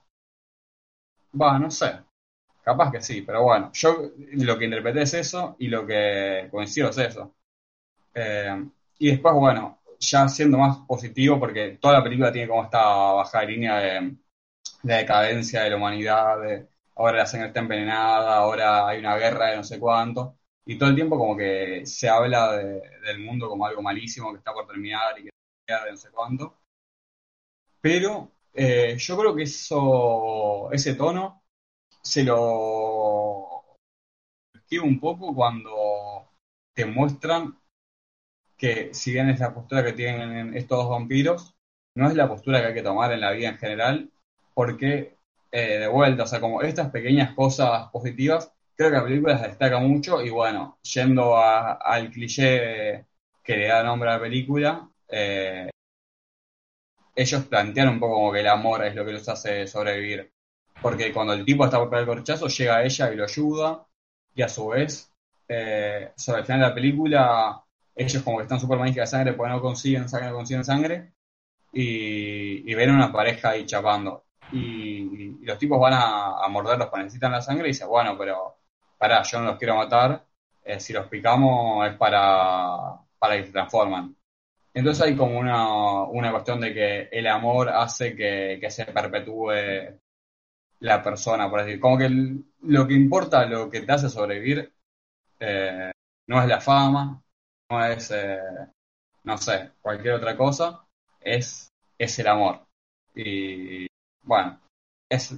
va, no sé, capaz que sí, pero bueno, yo lo que interpreté es eso y lo que coincido es eso. Eh, y después, bueno, ya siendo más positivo, porque toda la película tiene como esta bajada de línea de decadencia de la humanidad, de ahora la sangre está envenenada, ahora hay una guerra de no sé cuánto, y todo el tiempo como que se habla de- del mundo como algo malísimo que está por terminar y que de no sé cuánto. Pero eh, yo creo que eso, ese tono se lo esquiva un poco cuando te muestran que si bien es la postura que tienen estos dos vampiros, no es la postura que hay que tomar en la vida en general, porque eh, de vuelta, o sea, como estas pequeñas cosas positivas, creo que la película se destaca mucho y bueno, yendo a- al cliché que le da nombre a la película, eh, ellos plantean un poco como que el amor es lo que los hace sobrevivir. Porque cuando el tipo está por pegar el corchazo, llega a ella y lo ayuda, y a su vez, eh, sobre el final de la película, ellos como que están súper manija de sangre porque no consiguen sangre, no consiguen sangre, y, y ven una pareja ahí chapando. Y, y los tipos van a, morderlos porque necesitan la sangre y dicen, bueno, pero pará, yo no los quiero matar, eh, si los picamos es para, para que se transforman. Entonces hay como una, una cuestión de que el amor hace que, que se perpetúe la persona, por decir. Como que lo que importa, lo que te hace sobrevivir, eh, no es la fama, es, eh, no sé, cualquier otra cosa, es, es el amor. Y bueno, es,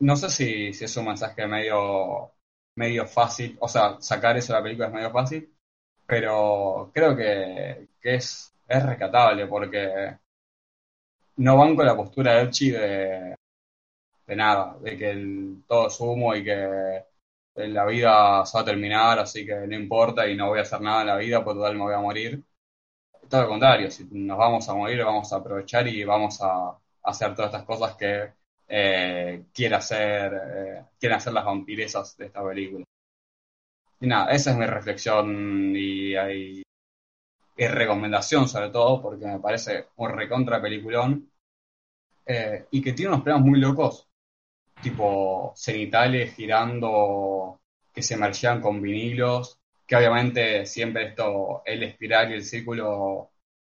no sé si, si es un mensaje medio, medio fácil, o sea, sacar eso de la película es medio fácil, pero creo que, que es, es rescatable porque no van con la postura de Elchi de, de nada, de que todo es humo y que la vida se va a terminar, así que no importa y no voy a hacer nada en la vida, pues total me voy a morir. Todo lo contrario, si nos vamos a morir, vamos a aprovechar y vamos a hacer todas estas cosas que eh, quiere hacer, eh, quieren hacer las vampiresas de esta película. Y nada, esa es mi reflexión y, recomendación sobre todo, porque me parece un recontra peliculón eh, y que tiene unos planos muy locos, tipo cenitales girando, que se marchean con vinilos, que obviamente siempre esto, el espiral y el círculo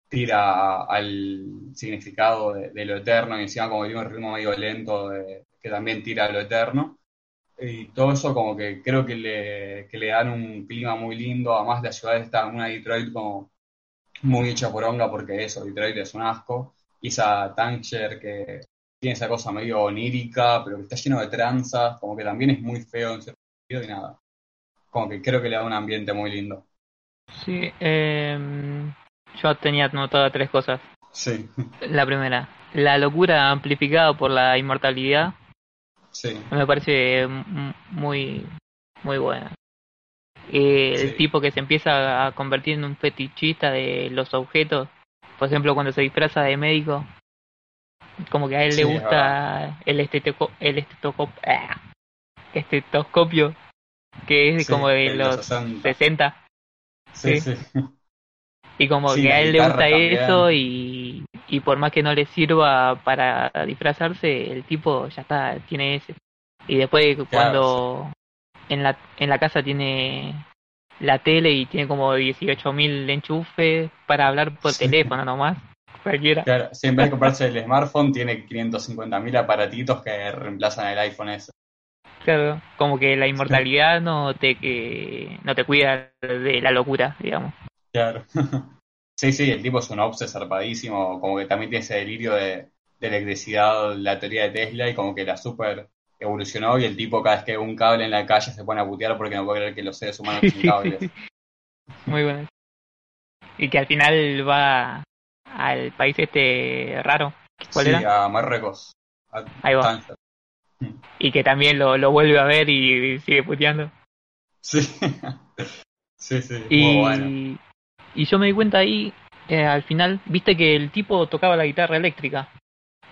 tira al significado de, de lo eterno y encima como tiene un ritmo medio lento de, que también tira a lo eterno. Y todo eso como que creo que le, que le dan un clima muy lindo, además la ciudad está en una Detroit como muy hecha por onga porque eso, Detroit es un asco. Y esa que tiene esa cosa medio onírica, pero que está lleno de tranzas, como que también es muy feo en cierto sentido y nada. Como que creo que le da un ambiente muy lindo. Sí, eh, yo tenía anotado tres cosas. Sí. La primera, la locura amplificada por la inmortalidad. Sí. Me parece muy, muy buena. Eh, sí. El tipo que se empieza a convertir en un fetichista de los objetos, por ejemplo, cuando se disfraza de médico, como que a él Sí, le gusta el estetoscopio, el estetoscopio, ah, estetoscopio, que es Sí, como de los los 60. 60. Sí, Sí. sí. Y como que a él le gusta también. eso y, y por más que no le sirva para disfrazarse, el tipo ya está, tiene ese. Y después cuando en la en la casa tiene la tele y tiene como 18.000 enchufes para hablar por teléfono nomás, cualquiera. Claro, si en vez de comprarse el smartphone, tiene 550.000 aparatitos que reemplazan el iPhone ese. Claro, como que la inmortalidad no te que no te cuida de la locura, digamos. Claro. [laughs] Sí, sí, el tipo es un obse zarpadísimo, como que también tiene ese delirio de, de electricidad, la teoría de Tesla, y como que la super evolucionó y el tipo cada vez que ve un cable en la calle se pone a putear porque no puede creer que los seres humanos [laughs] son cables. Muy bueno. Y que al final va al país este raro. ¿Cuál Sí, era? a Marruecos. A Ahí va. Y que también lo, lo vuelve a ver y sigue puteando. Sí. [laughs] Sí, sí, Y, muy bueno. y yo me di cuenta ahí, eh, al final, viste que el tipo tocaba la guitarra eléctrica,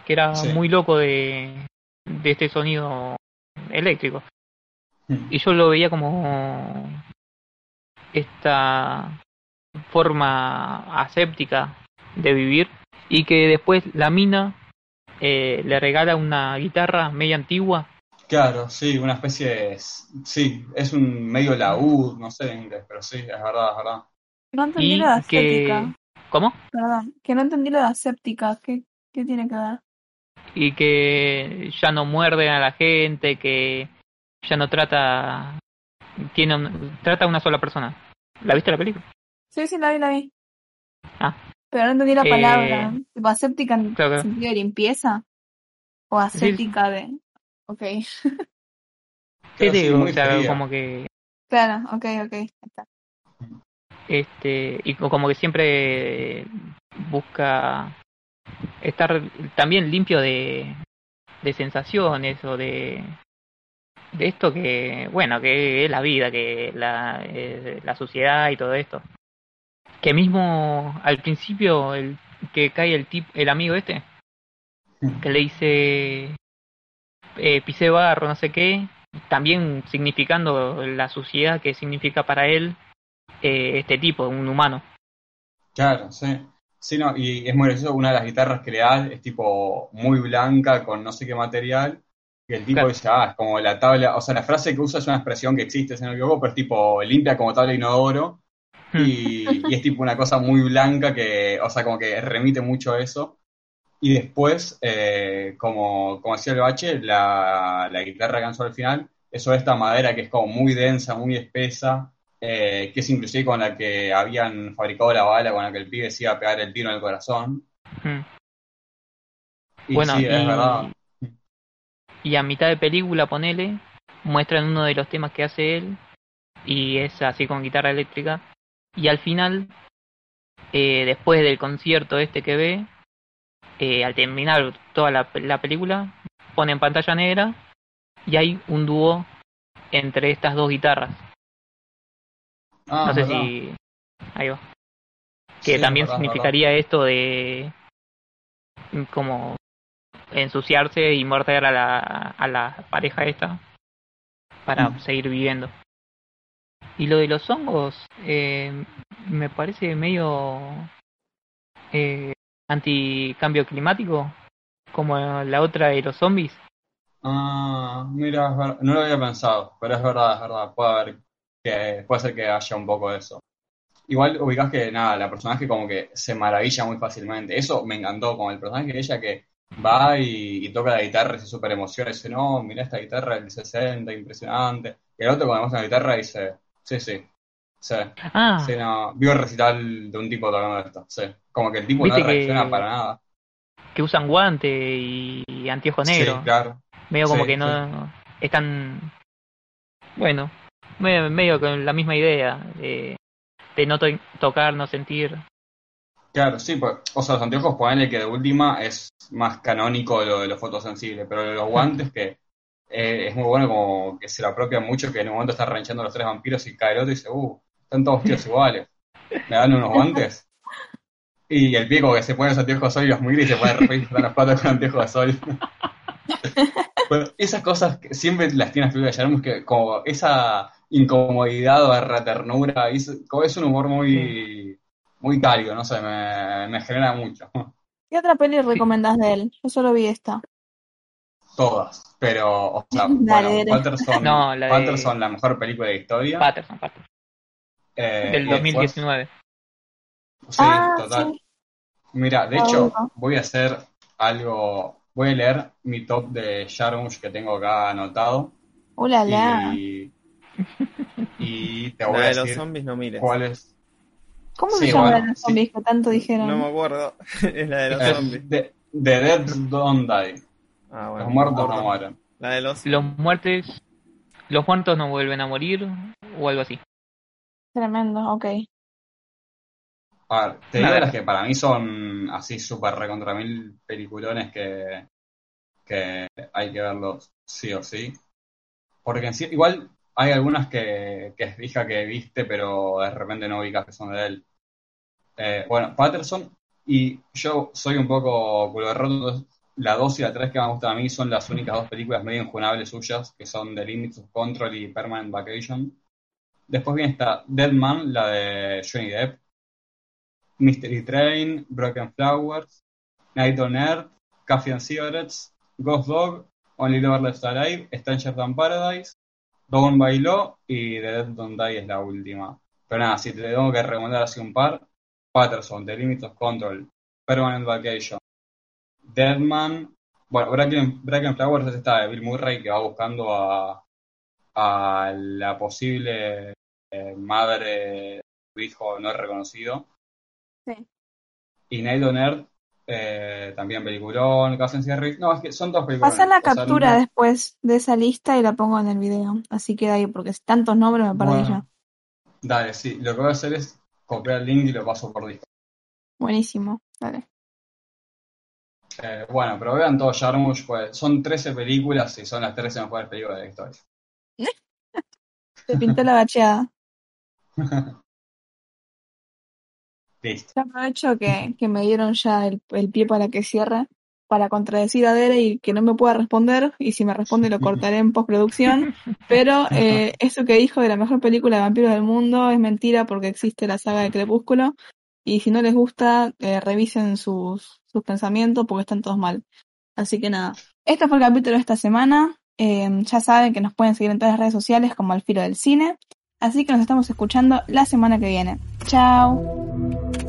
que era Sí. muy loco de, de este sonido eléctrico. Mm. Y yo lo veía como esta forma aséptica de vivir y que después la mina eh, le regala una guitarra media antigua. Claro, sí, una especie de... Sí, es un medio laúd, no sé en inglés, pero sí, es verdad, es verdad. No entendí Y lo de que... aséptica. ¿Cómo? Perdón, que no entendí lo de aséptica. ¿Qué, qué tiene que ver? y que ya no muerde a la gente, que ya no trata tiene un- trata a una sola persona. ¿La viste la película? Sí, sí, la vi, la vi. Ah. Pero no entendí la Eh, palabra. Tipo, aséptica en claro, claro. sentido de limpieza. O aséptica de. Ok. Sí, sí, o sea, fría. como que Claro, ok, ok. está. este y co- como que siempre busca estar también limpio de de sensaciones o de de esto que bueno que es la vida que la eh, la sociedad y todo esto que mismo al principio el que cae el tip el amigo este que le dice eh, pisé barro no sé qué también significando la suciedad que significa para él eh, este tipo un humano Claro, sí. Sí, no, y es muy gracioso, una de las guitarras que le da es tipo muy blanca con no sé qué material, y el tipo Claro. dice, ah, es como la tabla, o sea, la frase que usa es una expresión que existe, si no me equivoco, pero es tipo limpia como tabla de inodoro, y, y es tipo una cosa muy blanca que, o sea, como que remite mucho a eso. Y después, eh, como, como decía el bache, la, la guitarra lanzó al final, eso esta madera que es como muy densa, muy espesa, eh, que es inclusive con la que habían fabricado la bala con la que el pibe se iba a pegar el tiro en el corazón. Mm. Y bueno sí, es verdad. y a mitad de película, ponele, muestran uno de los temas que hace él y es así con guitarra eléctrica. Y al final, eh, después del concierto este que ve, eh, al terminar toda la, la película, pone en pantalla negra y hay un dúo entre estas dos guitarras. Ah, no sé verdad. si... Ahí va. Que Sí, también verdad, significaría esto de como ensuciarse y morder a la, a la pareja esta para Mm. seguir viviendo. Y lo de los hongos eh, me parece medio eh, anti-cambio climático, como la otra de los zombies. Ah, mira, no lo había pensado, pero es verdad, es verdad. Puede haber que, puede ser que haya un poco de eso. Igual ubicás que nada, la personaje como que se maravilla muy fácilmente. Eso me encantó, como el personaje de ella que va y, toca la guitarra y se super emociona dice, no, mira esta guitarra del 60, impresionante. Y el otro cuando muestra la guitarra dice, sí, sí, sí, Ah, sí, no, vio el recital de un tipo tocando esto, sí. Como que el tipo no que- reacciona para nada. que usan guante y, y anteojo Sí, negro. claro. Medio como Sí, que no están bueno, medio, medio con la misma idea de, de no to- tocar, no sentir. Claro, sí, pues, o sea, los anteojos, ponele que de última es más canónico lo de los fotosensibles, pero los guantes que eh, es muy bueno como que se lo apropian mucho, que en un momento están ranchando los tres vampiros y cae el otro y dice, uh, están todos tíos [laughs] iguales, me dan unos guantes. Y el pie como que se pone los anteojos de sol y los mira y se pone de las patas con anteojos de sol. [laughs] Bueno, esas cosas que siempre las tiene las películas de Jarmusch, que como esa incomodidad o barra ternura, es, como es un humor muy, muy cálido, no sé, me, me genera mucho. ¿Qué otra peli recomendás de él? Yo solo vi esta. Todas, pero, o sea, [laughs] bueno. Patterson, No, la de- Patterson, la mejor película de historia. Patterson, Patterson, eh, del y después- 2019. sí, ah, total. sí. Mira, de Ah, hecho, bueno. voy a hacer algo, voy a leer mi top de Jarmusch que tengo acá anotado. Hola, la. Y, y te voy La a de los decir zombies no mires. cuál es. ¿Cómo sí, se llama bueno, la de los sí. zombies que tanto dijeron? No me acuerdo. [laughs] es la de los Eh, zombies. The, The Dead Don't Die. Ah, bueno. Los muertos no mueren. La de los Los muertes, los muertos no vuelven a morir o algo así. Tremendo, ok. A ver, te digo las que para mí son así súper recontra mil peliculones que, que hay que verlos sí o sí. Porque en sí, igual hay algunas que, que fija que viste, pero de repente no ubicas que son de él. Eh, bueno, Patterson, y yo soy un poco culo de roto, la 2 y la 3 que me gustan a mí son las únicas dos películas medio injunables suyas, que son The Limits of Control y Permanent Vacation. Después viene esta Dead Man, la de Johnny Depp. Mystery Train, Broken Flowers, Night on Earth, Coffee and Cigarettes, Ghost Dog, Only Lover Left Alive, Stranger Than Paradise, Down by Law y The Dead Don't Die es la última. Pero nada, si te tengo que recomendar así un par, Patterson, The Limits of Control, Permanent Vacation, Deadman, bueno, Broken, Broken Flowers es esta de Bill Murray que va buscando a, a la posible eh, madre de su hijo no reconocido. Sí. Y Night on Earth, eh, también peliculón, Series. No, es que son dos películas. Pasa la captura después de esa lista y la pongo en el video. Así queda ahí, porque tantos nombres me perdí Bueno. Dale, sí. Lo que voy a hacer es copiar el link y lo paso por Discord. ya. Buenísimo. Dale. Eh, bueno, pero vean todo Jarmusch, pues son 13 películas y son las 13 mejores películas de la historia. [laughs] Te pintó la bacheada. [laughs] Listo. Yo aprovecho que, que me dieron ya el, el pie para que cierre, para contradecir a Dere y que no me pueda responder, y si me responde lo cortaré en postproducción, [laughs] pero eh, eso que dijo de la mejor película de vampiros del mundo es mentira porque existe la saga de Crepúsculo, y si no les gusta, eh, revisen sus, pensamientos porque están todos mal. Así que nada, este fue el capítulo de esta semana, Eh, ya saben que nos pueden seguir en todas las redes sociales como Al Filo del Cine, así que nos estamos escuchando la semana que viene. Chao.